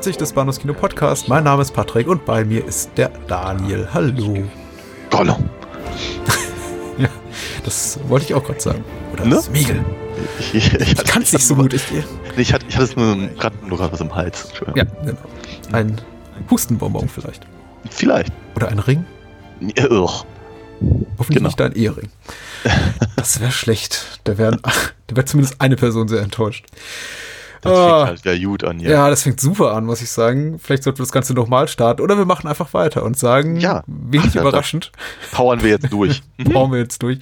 297 des Bahnhofs Kino Podcast. Mein Name ist Patrick und bei mir ist der Daniel. Hallo. Hallo. Ja, das wollte ich auch gerade sagen. Oder Ne? Smiegel. Ich, ich, ich, Ich kann es nicht so gut. Ich, Ich hatte, ich hatte es nur gerade nur gerade was im Hals. Ja, genau. Ein Hustenbonbon vielleicht. Vielleicht. Oder ein Ring. Ja, ugh. Hoffentlich Genau. nicht dein Ehering. Das wäre schlecht. Da wäre wär zumindest eine Person sehr enttäuscht. Das Ah. fängt halt wieder gut an, ja. Ja, das fängt super an, muss ich sagen. Vielleicht sollten wir das Ganze nochmal starten. Oder wir machen einfach weiter und sagen, Ja. wenig Ach, ja, überraschend, Powern wir jetzt durch. bauen wir jetzt durch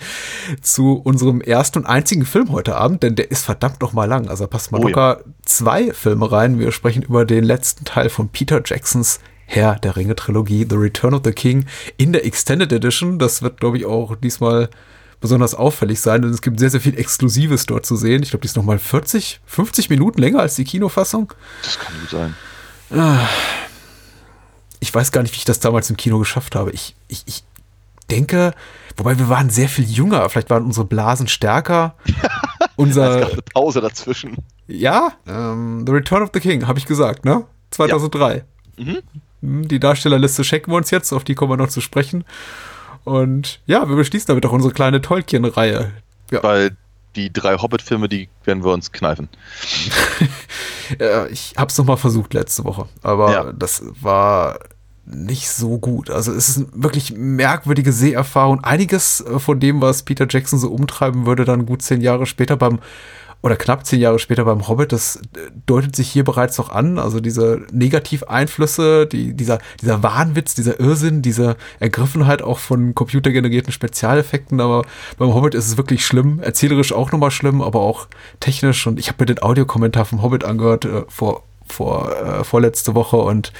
zu unserem ersten und einzigen Film heute Abend, denn der ist verdammt noch mal lang. Also passt mal Oh, locker zwei Filme rein. Wir sprechen über den letzten Teil von Peter Jacksons Herr der Ringe Trilogie, The Return of the King, in der Extended Edition. Das wird, glaube ich, auch diesmal besonders auffällig sein, denn es gibt sehr, sehr viel Exklusives dort zu sehen. Ich glaube, die ist noch mal 40, 50 Minuten länger als die Kinofassung. Das kann gut sein. ich weiß gar nicht, wie ich das damals im Kino geschafft habe. Ich, ich, ich denke, wobei wir waren sehr viel jünger, vielleicht waren unsere Blasen stärker. Es gab Unser, eine Pause dazwischen. ja, ähm, The Return of the King, habe ich gesagt, ne? 2003. Mhm. Hm, Die Darstellerliste checken wir uns jetzt, auf die kommen wir noch zu sprechen. Und ja, wir beschließen damit auch unsere kleine Tolkien-Reihe. Ja, Weil die drei Hobbit-Filme, die werden wir uns kneifen. äh, ich habe es noch mal versucht letzte Woche, aber Ja. das war nicht so gut. Also es ist eine wirklich merkwürdige Seherfahrung. Einiges äh, von dem, was Peter Jackson so umtreiben würde, dann gut zehn Jahre später beim oder knapp zehn Jahre später beim Hobbit, das äh, deutet sich hier bereits noch an. Also diese Negativeinflüsse, die, dieser, dieser Wahnwitz, dieser Irrsinn, diese Ergriffenheit auch von computergenerierten Spezialeffekten. Aber beim Hobbit ist es wirklich schlimm, erzählerisch auch nochmal schlimm, aber auch technisch. Und ich habe mir den Audiokommentar vom Hobbit angehört äh, vor, vor äh, vorletzte Woche und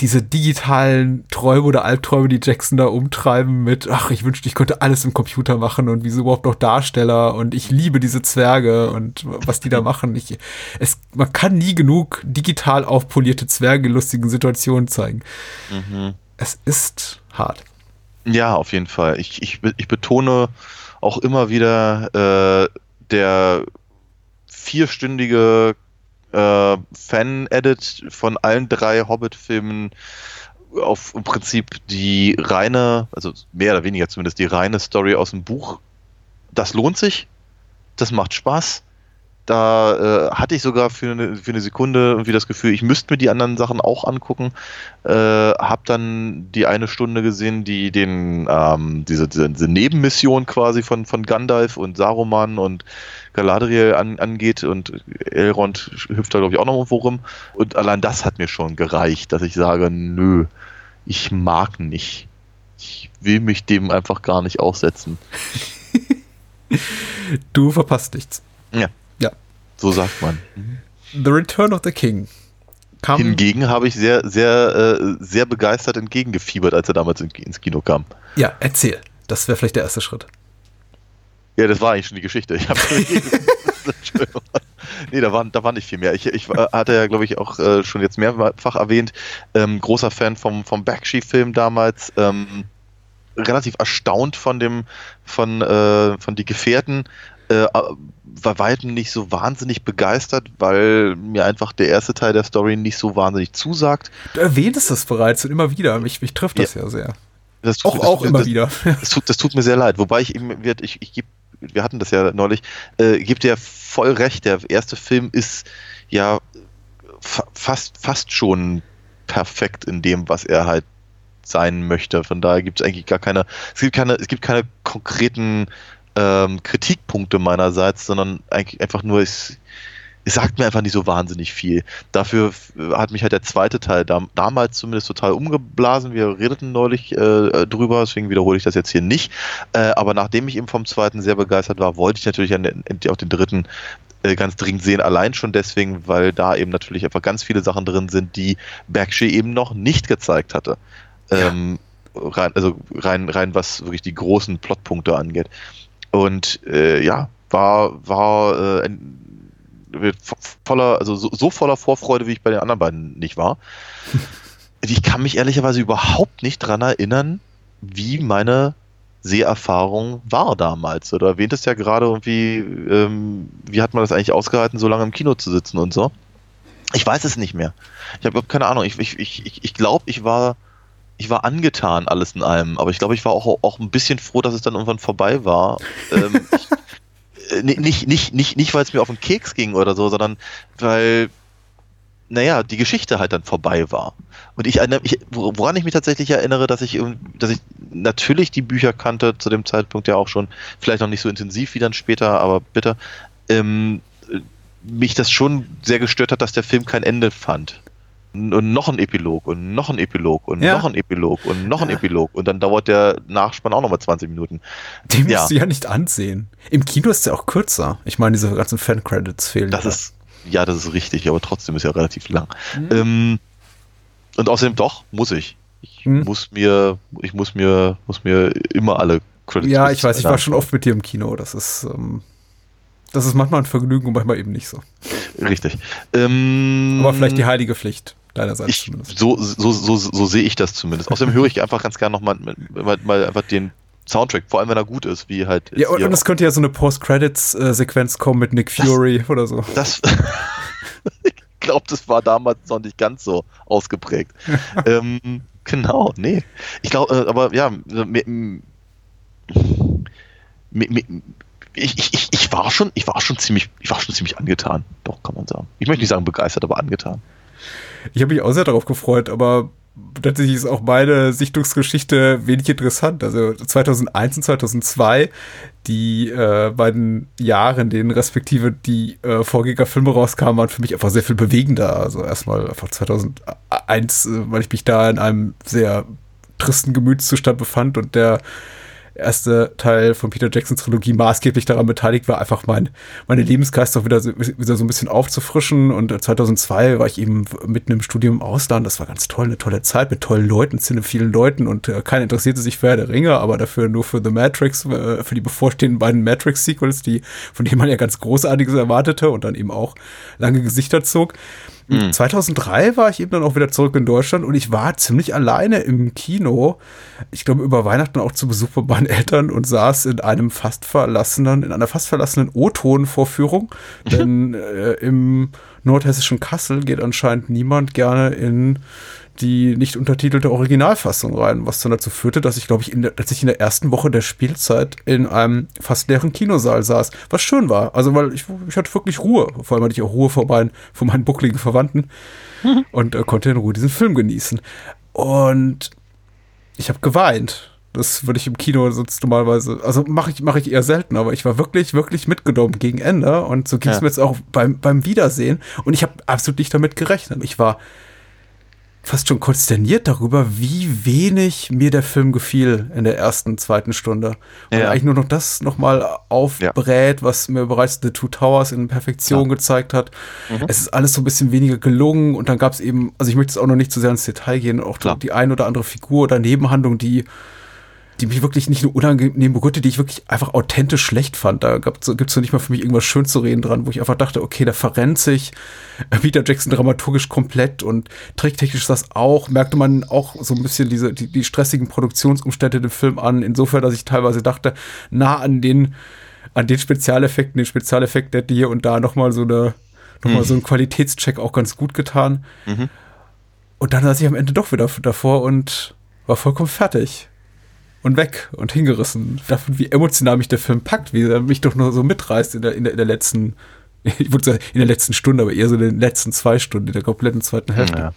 diese digitalen Träume oder Albträume, die Jackson da umtreiben mit, ach, ich wünschte, ich könnte alles im Computer machen und wieso überhaupt noch Darsteller und ich liebe diese Zwerge und was die da machen. Ich, es, man kann nie genug digital aufpolierte Zwerge in lustigen Situationen zeigen. Es ist hart. Ja, auf jeden Fall. Ich, ich, ich betone auch immer wieder, äh, der vierstündige äh, Fan-Edit von allen drei Hobbit-Filmen auf im Prinzip die reine, also mehr oder weniger zumindest die reine Story aus dem Buch. Das lohnt sich. Das macht Spaß. Da äh, hatte ich sogar für eine, für eine Sekunde irgendwie das Gefühl, ich müsste mir die anderen Sachen auch angucken. Äh, hab dann die eine Stunde gesehen, die den ähm, diese, diese, diese Nebenmission quasi von, von Gandalf und Saruman und Galadriel an, angeht und Elrond hüpft da glaube ich auch noch irgendwo rum. Und allein das hat mir schon gereicht, dass ich sage, nö, ich mag nicht. Ich will mich dem einfach gar nicht aussetzen. Du verpasst nichts. Ja. So sagt man. The Return of the King kam. Hingegen habe ich sehr, sehr, äh, sehr begeistert entgegengefiebert, als er damals in, ins Kino kam. Ja, erzähl. Das wäre vielleicht der erste Schritt. Ja, das war eigentlich schon die Geschichte. Ich habe. Nee, da war, da war nicht viel mehr. Ich, ich äh, hatte ja, glaube ich, auch äh, schon jetzt mehrfach erwähnt, ähm, großer Fan vom, vom Bakshi-Film damals. Ähm, relativ erstaunt von dem, von, äh, von Die Gefährten. Äh, war weitem nicht so wahnsinnig begeistert, weil mir einfach der erste Teil der Story nicht so wahnsinnig zusagt. Du erwähntest das bereits und immer wieder. Mich, mich trifft das ja, ja sehr. Das tut, auch das, auch das, immer das, wieder. Das tut, das tut mir sehr leid. Wobei ich wird, ich, ich gebe, wir hatten das ja neulich, äh, gibt dir voll recht. Der erste Film ist ja fa fast, fast schon perfekt in dem, was er halt sein möchte. Von daher gibt es eigentlich gar keine, es gibt keine, es gibt keine konkreten ähm, Kritikpunkte meinerseits, sondern eigentlich einfach nur, es, es sagt mir einfach nicht so wahnsinnig viel. Dafür hat mich halt der zweite Teil da, damals zumindest total umgeblasen. Wir redeten neulich äh, drüber, deswegen wiederhole ich das jetzt hier nicht. Äh, aber nachdem ich eben vom zweiten sehr begeistert war, wollte ich natürlich an, auch den dritten äh, ganz dringend sehen, allein schon deswegen, weil da eben natürlich einfach ganz viele Sachen drin sind, die Bakshi eben noch nicht gezeigt hatte. Ja. Ähm, rein, also rein, rein was wirklich die großen Plotpunkte angeht. Und äh, ja, war, war äh, ein, voller, also so, so, voller Vorfreude, wie ich bei den anderen beiden nicht war. ich kann mich ehrlicherweise überhaupt nicht dran erinnern, wie meine Seherfahrung war damals. Oder erwähnt es ja gerade irgendwie, ähm, wie hat man das eigentlich ausgehalten, so lange im Kino zu sitzen und so. Ich weiß es nicht mehr. Ich habe keine Ahnung. Ich, ich, ich, ich glaube, ich war, ich war angetan alles in allem. Aber ich glaube, ich war auch, auch ein bisschen froh, dass es dann irgendwann vorbei war. ähm, ich, nicht, nicht, nicht, nicht weil es mir auf den Keks ging oder so, sondern weil, naja, die Geschichte halt dann vorbei war. Und ich, ich, woran ich mich tatsächlich erinnere, dass ich, dass ich natürlich die Bücher kannte, zu dem Zeitpunkt ja auch schon, vielleicht noch nicht so intensiv wie dann später, aber bitte, ähm, mich das schon sehr gestört hat, dass der Film kein Ende fand und noch ein Epilog und noch ein Epilog und ja. noch ein Epilog und noch ein. Epilog und dann dauert der Nachspann auch nochmal 20 Minuten. Den ja. musst du ja nicht ansehen. Im Kino ist der auch kürzer. Ich meine, diese ganzen Fan-Credits fehlen. Das ist, ja, das ist richtig, aber trotzdem ist er relativ lang. Mhm. Ähm, und außerdem doch, muss ich. Ich mhm. muss mir, ich muss mir, muss mir immer alle Credits. Ja, ich weiß, ich war schon oft mit dir im Kino. Das ist, ähm, das ist manchmal ein Vergnügen und manchmal eben nicht so. Richtig. Ähm, aber vielleicht die heilige Pflicht deinerseits ich, zumindest. So, so, so, so sehe ich das zumindest. Außerdem höre ich einfach ganz gerne nochmal mal, mal einfach den Soundtrack, vor allem wenn er gut ist, wie halt. Ja, und, und es könnte ja so eine Post-Credits-Sequenz kommen mit Nick Fury das, oder so. Das. ich glaube, das war damals noch nicht ganz so ausgeprägt. ähm, genau, nee. Ich glaube, äh, aber ja, mit, ich, ich, ich war schon, ich war schon ziemlich, ich war schon ziemlich angetan. Doch, kann man sagen. Ich möchte nicht sagen begeistert, aber angetan. Ich habe mich auch sehr darauf gefreut, aber tatsächlich ist auch meine Sichtungsgeschichte wenig interessant. Also 2001 und 2002, die äh, beiden Jahre, in denen respektive die äh, Vorgängerfilme rauskamen, waren für mich einfach sehr viel bewegender. Also erstmal einfach 2001, äh, weil ich mich da in einem sehr tristen Gemütszustand befand und der erste Teil von Peter Jacksons Trilogie maßgeblich daran beteiligt war, einfach mein, meine Lebensgeist auch wieder so, wieder so ein bisschen aufzufrischen. Und 2002 war ich eben mitten im Studium im Ausland. Das war ganz toll, eine tolle Zeit mit tollen Leuten, vielen Leuten. Und äh, keiner interessierte sich für Herr der Ringe, aber dafür nur für The Matrix, äh, für die bevorstehenden beiden Matrix-Sequels, die, von denen man ja ganz Großartiges erwartete und dann eben auch lange Gesichter zog. Mhm. 2003 war ich eben dann auch wieder zurück in Deutschland und ich war ziemlich alleine im Kino. Ich glaube, über Weihnachten auch zu Besuch bei meinen Eltern und saß in einem fast verlassenen, in einer fast verlassenen O-Ton-Vorführung. Denn äh, im nordhessischen Kassel geht anscheinend niemand gerne in die nicht untertitelte Originalfassung rein, was dann dazu führte, dass ich, glaube ich, in der, dass ich in der ersten Woche der Spielzeit in einem fast leeren Kinosaal saß, was schön war. Also, weil ich, ich hatte wirklich Ruhe. Vor allem hatte ich auch Ruhe vor meinen, vor meinen buckligen Verwandten und äh, konnte in Ruhe diesen Film genießen. Und ich habe geweint. Das würde ich im Kino sonst normalerweise, also mache ich, mache ich eher selten, aber ich war wirklich, wirklich mitgenommen gegen Ende und so ging es ja. mir jetzt auch beim, beim Wiedersehen und ich habe absolut nicht damit gerechnet. Ich war fast schon konsterniert darüber, wie wenig mir der Film gefiel in der ersten, zweiten Stunde. Und ja. eigentlich nur noch das nochmal aufbrät, ja. was mir bereits The Two Towers in Perfektion ja. gezeigt hat. Mhm. Es ist alles so ein bisschen weniger gelungen und dann gab es eben, also ich möchte jetzt auch noch nicht zu sehr ins Detail gehen, auch Klar. die ein oder andere Figur oder Nebenhandlung, die die mich wirklich nicht nur unangenehm berührte, die ich wirklich einfach authentisch schlecht fand. Da gibt es so nicht mal für mich irgendwas schön zu reden dran, wo ich einfach dachte, okay, da verrennt sich Peter Jackson dramaturgisch komplett und tricktechnisch das auch, merkte man auch so ein bisschen diese, die, die stressigen Produktionsumstände dem Film an, insofern, dass ich teilweise dachte, nah an den, an den Spezialeffekten, den Spezialeffekten hätte hier und da nochmal so eine, nochmal Mhm. so ein Qualitätscheck auch ganz gut getan. Mhm. Und dann saß ich am Ende doch wieder davor und war vollkommen fertig. Und weg und hingerissen. Davon, wie emotional mich der Film packt, wie er mich doch nur so mitreißt in der, in der, in der letzten, ich würde sagen, in der letzten Stunde, aber eher so in den letzten zwei Stunden, in der kompletten zweiten Hälfte. Ja.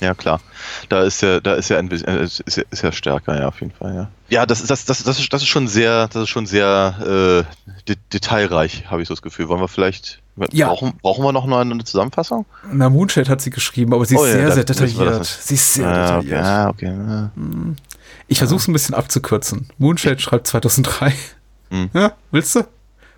Ja, klar. Da ist ja, da ist ja ein bisschen, äh, ist, ja- ist ja stärker, ja, auf jeden Fall, ja. Ja, das ist, das, das, das ist, das ist schon sehr, das ist schon sehr äh, de detailreich, habe ich so das Gefühl. Wollen wir vielleicht, Ja. brauchen, brauchen wir noch mal eine Zusammenfassung? Na, Moonshade hat sie geschrieben, aber sie ist Oh ja, sehr, sehr detailliert. Sie ist sehr Ah, okay, detailliert. ah, okay. ja. Ich versuche es ein bisschen abzukürzen. Moonshade schreibt 2003. Hm. Ja, willst du?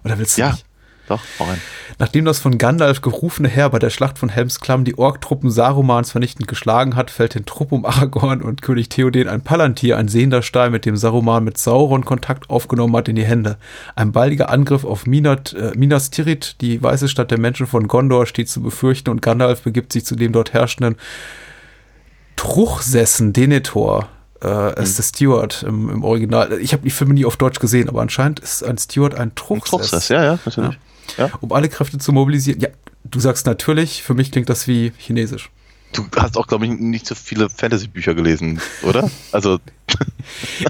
Oder willst du Ja, nicht? Doch, rein. Nachdem das von Gandalf gerufene Heer bei der Schlacht von Helms Klamm die Ork-Truppen Sarumans vernichtend geschlagen hat, fällt den Trupp um Aragorn und König Theoden ein Palantir, ein sehender Stein, mit dem Saruman mit Sauron Kontakt aufgenommen hat, in die Hände. Ein baldiger Angriff auf Minat, äh, Minas Tirith, die weiße Stadt der Menschen von Gondor, steht zu befürchten und Gandalf begibt sich zu dem dort herrschenden Truchsessen Denethor. Äh, ist der Steward im, im Original. Ich habe die Filme nie auf Deutsch gesehen, aber anscheinend ist ein Steward ein Truchsess. Truchsess, ja, ja, natürlich. Ja. Um alle Kräfte zu mobilisieren. Ja, du sagst natürlich, für mich klingt das wie Chinesisch. Du hast auch, glaube ich, nicht so viele Fantasy-Bücher gelesen, oder? Also,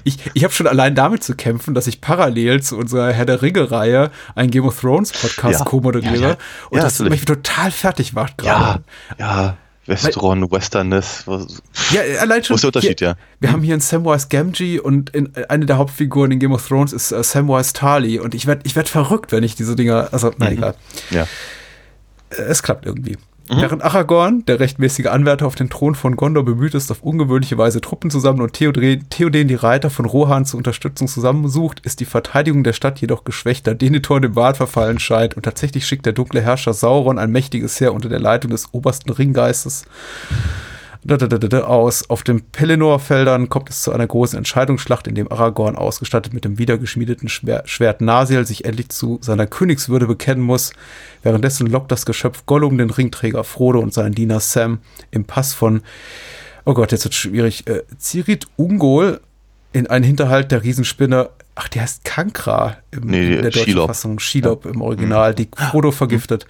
Ich, ich habe schon allein damit zu kämpfen, dass ich parallel zu unserer Herr der Ringe-Reihe einen Game of Thrones Podcast Ja. co-moderiere Ja, ja. und Ja, das natürlich. mich total fertig macht ja, gerade. ja, Westron, Westernness, was, Ja, allein schon. wo ist der Unterschied, hier, ja? Wir haben hier einen Samwise Gamgee und in, eine der Hauptfiguren in Game of Thrones ist äh, Samwise Tarly und ich werde ich werd verrückt, wenn ich diese Dinger, also na Mhm. egal. Ja. Äh, Es klappt irgendwie. Mhm. Während Aragorn, der rechtmäßige Anwärter auf den Thron von Gondor, bemüht ist, auf ungewöhnliche Weise Truppen zusammen und Theoden, Theoden die Reiter von Rohan zur Unterstützung zusammensucht, ist die Verteidigung der Stadt jedoch geschwächter. Denethor dem Wahn verfallen scheint und tatsächlich schickt der dunkle Herrscher Sauron ein mächtiges Heer unter der Leitung des obersten Ringgeistes da, da, da, da, da, aus. Auf den Pelennor-Feldern kommt es zu einer großen Entscheidungsschlacht, in dem Aragorn, ausgestattet mit dem wiedergeschmiedeten Schwer Schwert Nasiel, sich endlich zu seiner Königswürde bekennen muss. Währenddessen lockt das Geschöpf Gollum den Ringträger Frodo und seinen Diener Sam im Pass von, oh Gott, jetzt wird schwierig, äh, Zirit Ungol in einen Hinterhalt der Riesenspinne. Ach, die heißt Kankra im, Nee, in der deutschen Shelob. Fassung. Shelob im Original, die Frodo vergiftet.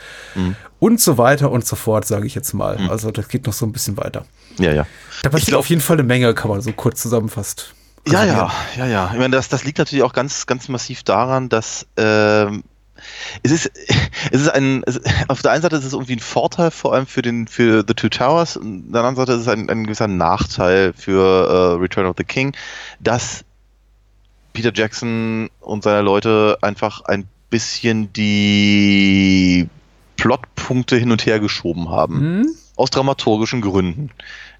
Und so weiter und so fort, sage ich jetzt mal. Also das geht noch so ein bisschen weiter. Ja, ja. Da passiert glaub- auf jeden Fall eine Menge, kann man so kurz zusammenfasst. Ja, ja, ja, ja. Ich meine, das, das liegt natürlich auch ganz, ganz massiv daran, dass ähm, es ist, es ist ein, es, auf der einen Seite ist es irgendwie ein Vorteil, vor allem für den, für The Two Towers, und auf der anderen Seite ist es ein, ein gewisser Nachteil für äh, Return of the King, dass Peter Jackson und seine Leute einfach ein bisschen die Plotpunkte hin und her geschoben haben Hm? aus dramaturgischen Gründen.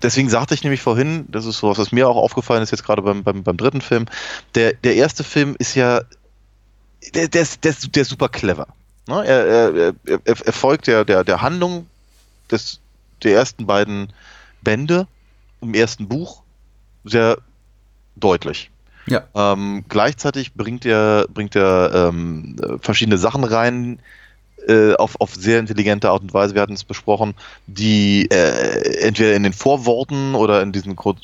Deswegen sagte ich nämlich vorhin, das ist sowas, was mir auch aufgefallen ist, jetzt gerade beim, beim, beim dritten Film, der, der erste Film ist ja, der, der, ist, der, ist, der ist super clever. Ne? Er, er, er, er er folgt der, der, der Handlung des, der ersten beiden Bände im ersten Buch sehr deutlich. Ja. Ähm, gleichzeitig bringt er, bringt er ähm, äh, verschiedene Sachen rein, äh, auf, auf sehr intelligente Art und Weise, wir hatten es besprochen, die äh, entweder in den Vorworten oder in diesen Kur-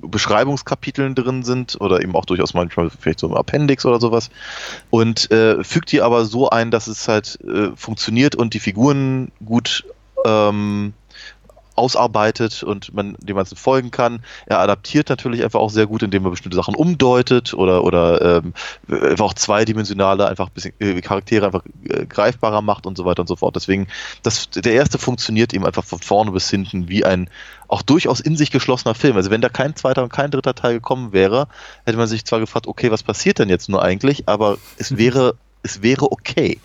Beschreibungskapiteln drin sind oder eben auch durchaus manchmal vielleicht so im Appendix oder sowas und äh, fügt die aber so ein, dass es halt äh, funktioniert und die Figuren gut ähm, ausarbeitet und man dem man folgen kann. Er adaptiert natürlich einfach auch sehr gut, indem er bestimmte Sachen umdeutet oder oder ähm, einfach auch zweidimensionale einfach ein bisschen äh, Charaktere einfach äh, greifbarer macht und so weiter und so fort. Deswegen das der erste funktioniert eben einfach von vorne bis hinten wie ein auch durchaus in sich geschlossener Film. Also wenn da kein zweiter und kein dritter Teil gekommen wäre, hätte man sich zwar gefragt, okay, was passiert denn jetzt nur eigentlich, aber es wäre es wäre okay.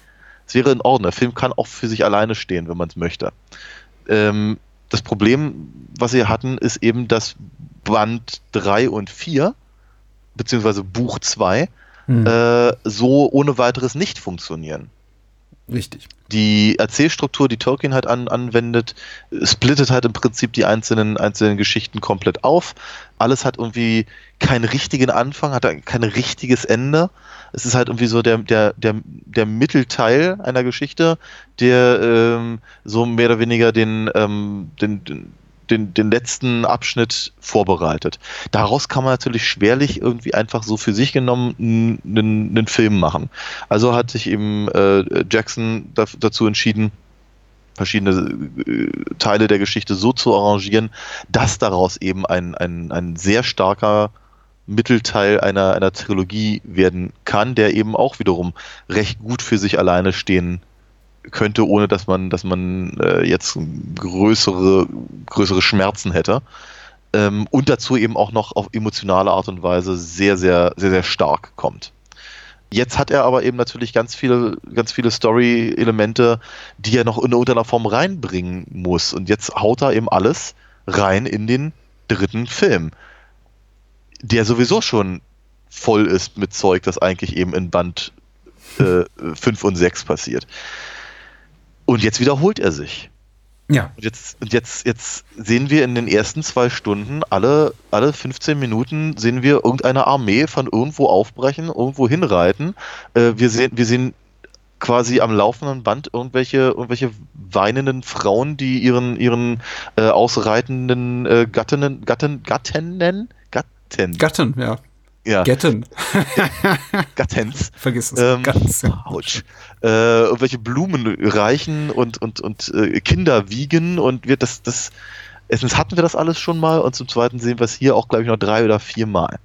Es wäre in Ordnung. Der Film kann auch für sich alleine stehen, wenn man es möchte. Ähm, das Problem, was sie hatten, ist eben, dass Band 3 und 4, beziehungsweise Buch 2, Hm. äh, so ohne weiteres nicht funktionieren. Richtig. Die Erzählstruktur, die Tolkien halt an, anwendet, splittet halt im Prinzip die einzelnen, einzelnen Geschichten komplett auf. Alles hat irgendwie keinen richtigen Anfang, hat kein richtiges Ende. Es ist halt irgendwie so der, der, der, der Mittelteil einer Geschichte, der ähm, so mehr oder weniger den, ähm, den, den den, den letzten Abschnitt vorbereitet. Daraus kann man natürlich schwerlich irgendwie einfach so für sich genommen einen, einen Film machen. Also hat sich eben äh, Jackson da, dazu entschieden, verschiedene äh, Teile der Geschichte so zu arrangieren, dass daraus eben ein, ein, ein sehr starker Mittelteil einer, einer Trilogie werden kann, der eben auch wiederum recht gut für sich alleine stehen könnte, ohne dass man, dass man äh, jetzt größere, größere Schmerzen hätte. Ähm, und dazu eben auch noch auf emotionale Art und Weise sehr, sehr, sehr, sehr stark kommt. Jetzt hat er aber eben natürlich ganz viele, ganz viele Story-Elemente, die er noch in irgendeiner Form reinbringen muss. Und jetzt haut er eben alles rein in den dritten Film, der sowieso schon voll ist mit Zeug, das eigentlich eben in Band 5 äh, und 6 passiert. Und jetzt wiederholt er sich. Ja. Und jetzt, und jetzt, jetzt sehen wir in den ersten zwei Stunden, alle, alle 15 Minuten sehen wir irgendeine Armee von irgendwo aufbrechen, irgendwo hinreiten. Äh, wir, sehen, wir sehen quasi am laufenden Band irgendwelche, irgendwelche weinenden Frauen, die ihren, ihren äh, ausreitenden äh, Gattinnen, Gatten, Gattinnen, Gatten. Gatten, ja. Ja. Gatten. Gattens. Vergiss es. Ähm, Ganz. Autsch. Äh, irgendwelche Blumen reichen und, und, und äh, Kinder wiegen und wir das, das, erstens hatten wir das alles schon mal und zum zweiten sehen wir es hier auch, glaube ich, noch drei oder vier Mal.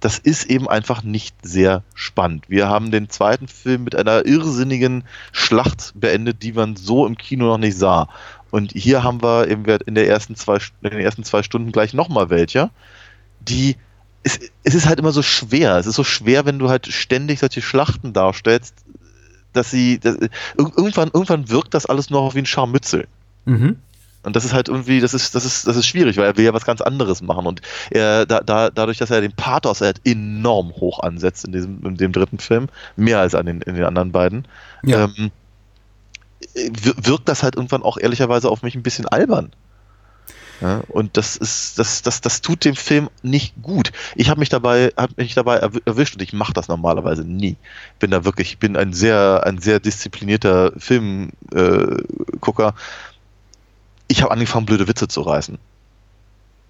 Das ist eben einfach nicht sehr spannend. Wir haben den zweiten Film mit einer irrsinnigen Schlacht beendet, die man so im Kino noch nicht sah. Und hier haben wir eben in, der ersten zwei, in den ersten zwei Stunden gleich nochmal welche, die es, es ist halt immer so schwer. Es ist so schwer, wenn du halt ständig solche Schlachten darstellst, dass sie, dass, irgendwann, irgendwann wirkt das alles nur noch wie ein Scharmützel. Mhm. Und das ist halt irgendwie, das ist, das ist, das ist schwierig, weil er will ja was ganz anderes machen. Und er, da, da, dadurch, dass er den Pathos halt enorm hoch ansetzt in diesem, in dem dritten Film, mehr als an den, in den anderen beiden, Ja. ähm, wirkt das halt irgendwann auch ehrlicherweise auf mich ein bisschen albern. Ja, und das ist, das, das, das tut dem Film nicht gut. Ich habe mich dabei, habe mich dabei erwischt und ich mache das normalerweise nie. Bin da wirklich, bin ein sehr, ein sehr disziplinierter Filmgucker. Äh, ich habe angefangen, blöde Witze zu reißen.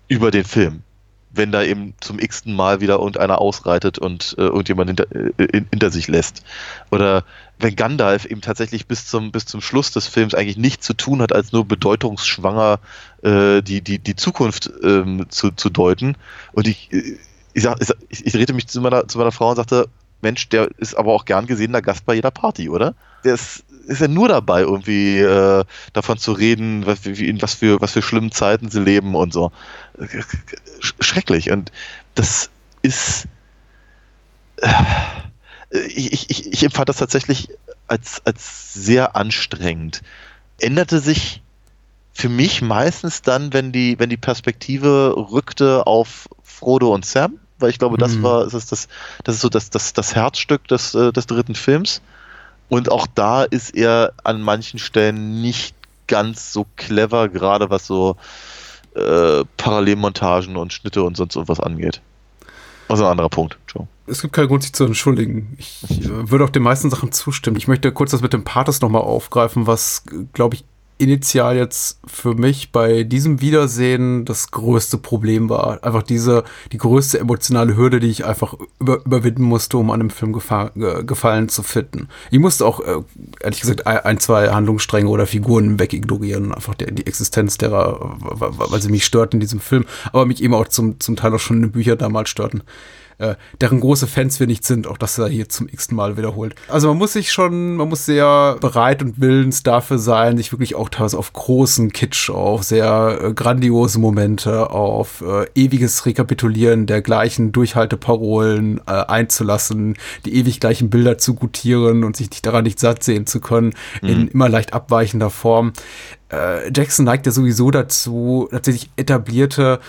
Über den Film. Wenn da eben zum x-ten Mal wieder irgendeiner ausreitet und äh, irgendjemand hinter, äh, hinter sich lässt. Oder wenn Gandalf eben tatsächlich bis zum, bis zum Schluss des Films eigentlich nichts zu tun hat, als nur bedeutungsschwanger äh, die, die, die Zukunft ähm, zu, zu deuten. Und ich, ich, sag, ich, ich drehte mich zu meiner, zu meiner Frau und sagte, Mensch, der ist aber auch gern gesehener Gast bei jeder Party, oder? Der ist, ist ja nur dabei, irgendwie äh, davon zu reden, was, wie, in was für, was für schlimmen Zeiten sie leben und so. Schrecklich. Und das ist. Äh, ich, ich, ich empfand das tatsächlich als, als sehr anstrengend. Änderte sich für mich meistens dann, wenn die, wenn die Perspektive rückte auf Frodo und Sam, weil ich glaube, das Mhm. war, das ist das, das ist so das, das, das Herzstück des, äh, des dritten Films. Und auch da ist er an manchen Stellen nicht ganz so clever, gerade was so äh, Parallelmontagen und Schnitte und sonst irgendwas angeht. Also ein anderer Punkt. Entschuldigung. Es gibt keinen Grund, sich zu entschuldigen. Ich äh, würde auch den meisten Sachen zustimmen. Ich möchte kurz das mit dem Pathos nochmal aufgreifen, was, glaube ich, initial jetzt für mich bei diesem Wiedersehen das größte Problem war. Einfach diese, die größte emotionale Hürde, die ich einfach über, überwinden musste, um an dem Film gefa ge Gefallen zu finden. Ich musste auch, äh, ehrlich gesagt, ein, zwei Handlungsstränge oder Figuren wegignorieren. Einfach der, die Existenz derer, weil sie mich störten in diesem Film, aber mich eben auch zum, zum Teil auch schon in den Büchern damals störten äh, deren große Fans wir nicht sind, auch das er hier zum x Mal wiederholt. Also man muss sich schon, man muss sehr bereit und willens dafür sein, sich wirklich auch teilweise auf großen Kitsch, auf sehr äh, grandiose Momente, auf äh, ewiges Rekapitulieren der gleichen Durchhalteparolen äh, einzulassen, die ewig gleichen Bilder zu gutieren und sich nicht daran nicht satt sehen zu können, mhm. in immer leicht abweichender Form. Äh, Jackson neigt ja sowieso dazu, tatsächlich etablierte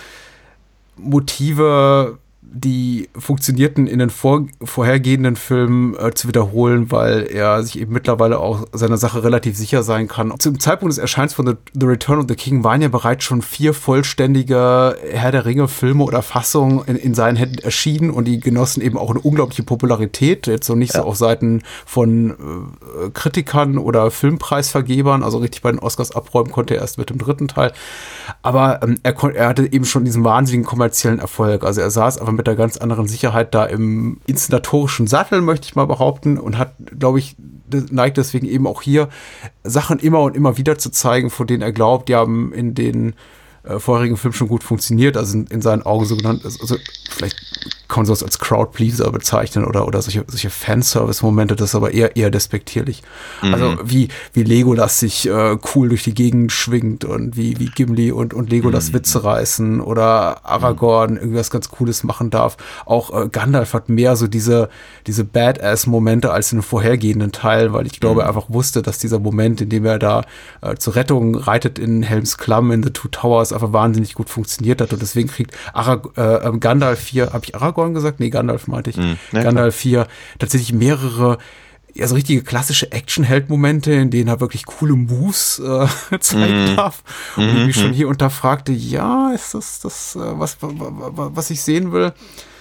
Motive die funktionierten in den vor, vorhergehenden Filmen äh, zu wiederholen, weil er sich eben mittlerweile auch seiner Sache relativ sicher sein kann. Zum Zeitpunkt des Erscheins von The, the Return of the King waren ja bereits schon vier vollständige Herr der Ringe Filme oder Fassungen in, in seinen Händen erschienen und die genossen eben auch eine unglaubliche Popularität. Jetzt so nicht ja. so auf Seiten von äh, Kritikern oder Filmpreisvergebern, also richtig bei den Oscars abräumen konnte er erst mit dem dritten Teil. Aber ähm, er, er hatte eben schon diesen wahnsinnigen kommerziellen Erfolg. Also er saß aber mit einer ganz anderen Sicherheit da im inszenatorischen Sattel, möchte ich mal behaupten, und hat, glaube ich, neigt deswegen eben auch hier Sachen immer und immer wieder zu zeigen, von denen er glaubt, die haben in den äh, vorherigen Film schon gut funktioniert, also in, in seinen Augen so genannt, also vielleicht kann man sowas als Crowdpleaser bezeichnen oder, oder solche, solche Fanservice-Momente, das ist aber eher, eher despektierlich. Mhm. Also wie, wie Legolas sich äh, cool durch die Gegend schwingt und wie, wie Gimli und, und Legolas mhm. Witze reißen oder Aragorn irgendwas ganz Cooles machen darf. Auch äh, Gandalf hat mehr so diese, diese Badass-Momente als in den vorhergehenden Teil, weil ich glaube, er mhm. einfach wusste, dass dieser Moment, in dem er da äh, zur Rettung reitet in Helms Klamm in The Two Towers, einfach wahnsinnig gut funktioniert hat und deswegen kriegt Arag äh, ähm, Gandalf hier, habe ich Aragorn gesagt? Nee, Gandalf meinte ich. Mhm, ja, Gandalf 4. Tatsächlich mehrere ja, so richtige klassische Action-Held-Momente, in denen er wirklich coole Moves äh, zeigen mm. darf. Und ich mich schon mhm. hier unterfragte, ja, ist das das, äh, was, was ich sehen will?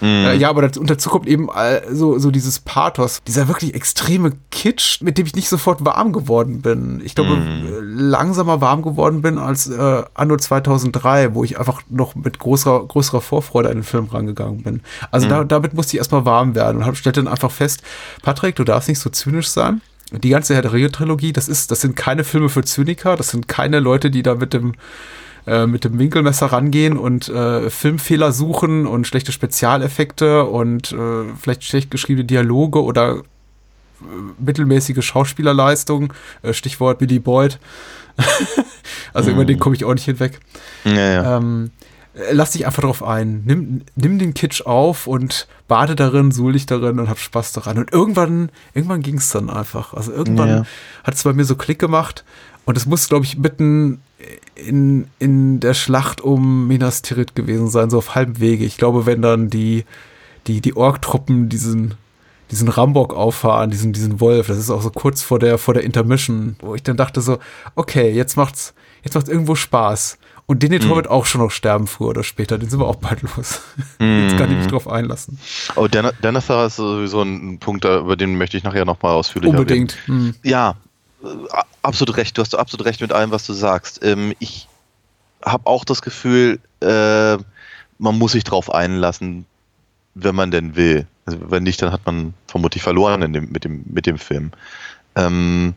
Mm. Äh, ja, aber dazu, dazu kommt eben so, so dieses Pathos, dieser wirklich extreme Kitsch, mit dem ich nicht sofort warm geworden bin. Ich glaube, mm. langsamer warm geworden bin als äh, Anno 2003, wo ich einfach noch mit großer, größerer Vorfreude an den Film rangegangen bin. Also da, damit musste ich erstmal warm werden und stellte dann einfach fest, Patrick, du darfst nicht so zynisch sein. Die ganze Herr der Ringe-Trilogie, das ist, das sind keine Filme für Zyniker, das sind keine Leute, die da mit dem äh, mit dem Winkelmesser rangehen und äh, Filmfehler suchen und schlechte Spezialeffekte und äh, vielleicht schlecht geschriebene Dialoge oder äh, mittelmäßige Schauspielerleistung, äh, Stichwort Billy Boyd. also mhm. über den komme ich auch nicht hinweg. Ja, ja. Ähm, äh, lass dich einfach drauf ein. Nimm, nimm den Kitsch auf und bade darin, suhl dich darin und hab Spaß daran. Und irgendwann, irgendwann ging es dann einfach. Also irgendwann ja. hat es bei mir so Klick gemacht. Und es muss, glaube ich, mitten in, in der Schlacht um Minas Tirith gewesen sein, so auf halbem Wege. Ich glaube, wenn dann die, die, die Ork-Truppen diesen, diesen Rambock auffahren, diesen, diesen Wolf, das ist auch so kurz vor der, vor der Intermission, wo ich dann dachte so, okay, jetzt macht's, jetzt macht's irgendwo Spaß. Und Denethor mhm. wird auch schon noch sterben, früher oder später. Den sind wir auch bald los. Mhm. Jetzt kann ich mich drauf einlassen. Oh, Den Denethor ist sowieso ein Punkt, über den möchte ich nachher nochmal ausführlicher Unbedingt. Mhm. Ja, äh, absolut recht. Du hast absolut recht mit allem, was du sagst. Ähm, ich habe auch das Gefühl, äh, man muss sich drauf einlassen, wenn man denn will. Also wenn nicht, dann hat man vermutlich verloren in dem, mit, dem, mit dem Film. Ähm,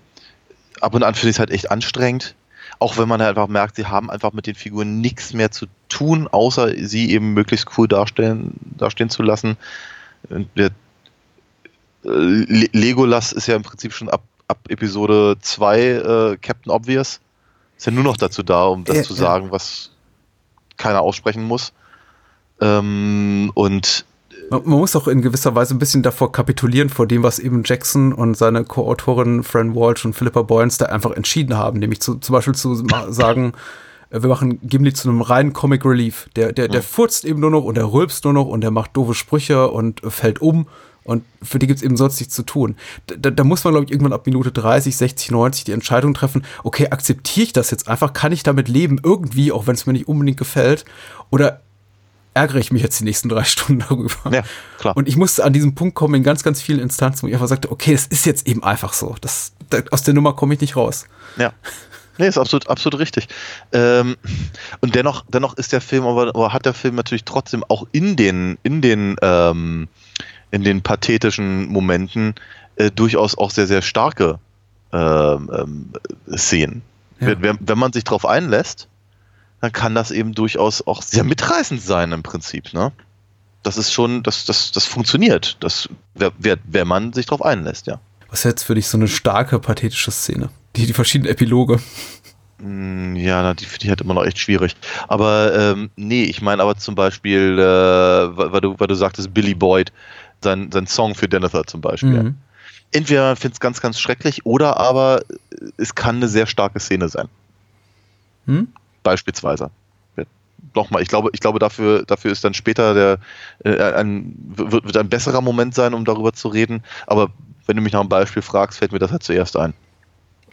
ab und an finde ich es halt echt anstrengend auch wenn man halt einfach merkt, sie haben einfach mit den Figuren nichts mehr zu tun, außer sie eben möglichst cool darstellen, dastehen zu lassen. Der äh, Legolas ist ja im Prinzip schon ab, ab Episode 2 äh, Captain Obvious. Ist ja nur noch dazu da, um das ja, zu sagen, ja. was keiner aussprechen muss. Ähm, und man, man, muss auch in gewisser Weise ein bisschen davor kapitulieren, vor dem, was eben Jackson und seine Co-Autorin Fran Walsh und Philippa Boyens da einfach entschieden haben, nämlich zu, zum Beispiel zu sagen, äh, wir machen Gimli zu einem reinen Comic Relief. Der, der, der furzt eben nur noch und der rülpst nur noch und der macht doofe Sprüche und fällt um. Und für die gibt es eben sonst nichts zu tun. Da, da muss man, glaube ich, irgendwann ab Minute 30, 60, 90 die Entscheidung treffen, okay, akzeptiere ich das jetzt einfach? Kann ich damit leben? Irgendwie, auch wenn es mir nicht unbedingt gefällt? Oder ärgere ich mich jetzt die nächsten drei Stunden darüber. Ja, klar. Und ich musste an diesem Punkt kommen in ganz, ganz vielen Instanzen, wo ich einfach sagte, okay, es ist jetzt eben einfach so. Das, da, aus der Nummer komme ich nicht raus. Ja. Nee, ist absolut, absolut richtig. Ähm, und dennoch, dennoch ist der Film, aber, aber, hat der Film natürlich trotzdem auch in den, in den, ähm, in den pathetischen Momenten äh, durchaus auch sehr, sehr starke ähm, ähm Szenen. Ja. Wenn, wenn man sich darauf einlässt, dann kann das eben durchaus auch sehr mitreißend sein im Prinzip. Ne? Das ist schon, das, das, das funktioniert, das, wer, wer man sich darauf einlässt, ja. Was ist jetzt für dich so eine starke, pathetische Szene? Die, die verschiedenen Epiloge. Mm, ja, die finde ich halt immer noch echt schwierig. Aber ähm, nee, ich meine aber zum Beispiel, äh, weil, du, weil du sagtest, Billy Boyd, sein, sein Song für Denethor zum Beispiel. Mhm. Entweder man findet es ganz, ganz schrecklich oder aber es kann eine sehr starke Szene sein. Hm? Beispielsweise. nochmal, ich glaube, ich glaube, dafür, dafür ist dann später der äh, ein, wird, wird ein besserer Moment sein, um darüber zu reden. Aber wenn du mich nach einem Beispiel fragst, fällt mir das halt zuerst ein.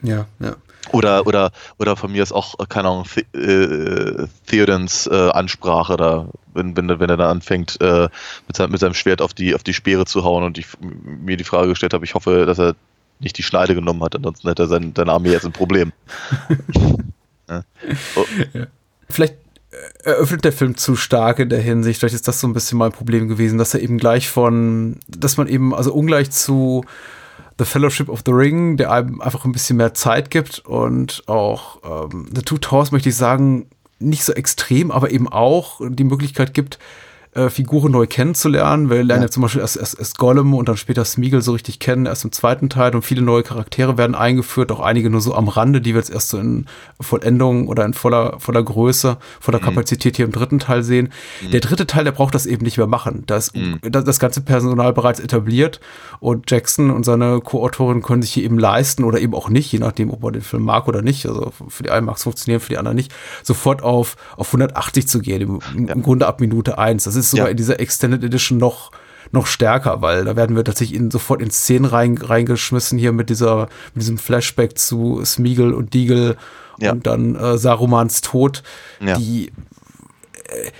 Ja, ja. Oder, oder, oder von mir ist auch, äh, keine Ahnung, The äh, Theodens äh, Ansprache da, wenn, wenn, wenn er da anfängt, äh, mit, seinem, mit seinem Schwert auf die, auf die Speere zu hauen und ich mir die Frage gestellt habe, ich hoffe, dass er nicht die Schneide genommen hat, ansonsten hätte er sein, seine Armee jetzt ein Problem. ja. Oh. Ja. Vielleicht eröffnet der Film zu stark in der Hinsicht. Vielleicht ist das so ein bisschen mein Problem gewesen, dass er eben gleich von, dass man eben, also ungleich zu The Fellowship of the Ring, der einem einfach ein bisschen mehr Zeit gibt und auch ähm, The Two Towers, möchte ich sagen, nicht so extrem, aber eben auch die Möglichkeit gibt, äh, Figuren neu kennenzulernen. Wir lernen ja. ja zum Beispiel erst, erst, erst Gollum und dann später Smeagol so richtig kennen, erst im zweiten Teil und viele neue Charaktere werden eingeführt, auch einige nur so am Rande, die wir jetzt erst so in Vollendung oder in voller, voller Größe, voller mhm. Kapazität hier im dritten Teil sehen. Mhm. Der dritte Teil, der braucht das eben nicht mehr machen. Da ist mhm. das, das ganze Personal bereits etabliert und Jackson und seine Co-Autorin können sich hier eben leisten oder eben auch nicht, je nachdem, ob man den Film mag oder nicht. Also für die einen mag es funktionieren, für die anderen nicht, sofort auf, auf 180 zu gehen, im, im ja. Grunde ab Minute eins. Das ist sogar ja. in dieser Extended Edition noch noch stärker, weil da werden wir tatsächlich in, sofort in Szenen rein, reingeschmissen hier mit dieser mit diesem Flashback zu Smeagol und Deagle ja. und dann äh, Sarumans Tod, ja. die äh,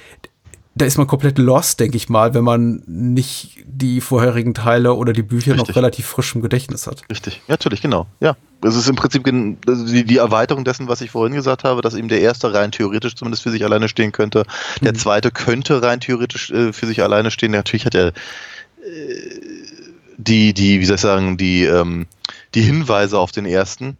da ist man komplett lost, denke ich mal, wenn man nicht die vorherigen Teile oder die Bücher Richtig. noch relativ frisch im Gedächtnis hat. Richtig, ja, natürlich, genau. Ja, es ist im Prinzip die, die, Erweiterung dessen, was ich vorhin gesagt habe, dass eben der erste rein theoretisch zumindest für sich alleine stehen könnte. Der mhm. zweite könnte rein theoretisch äh, für sich alleine stehen. Natürlich hat er äh, die, die, wie soll ich sagen, die, ähm, die Hinweise auf den ersten.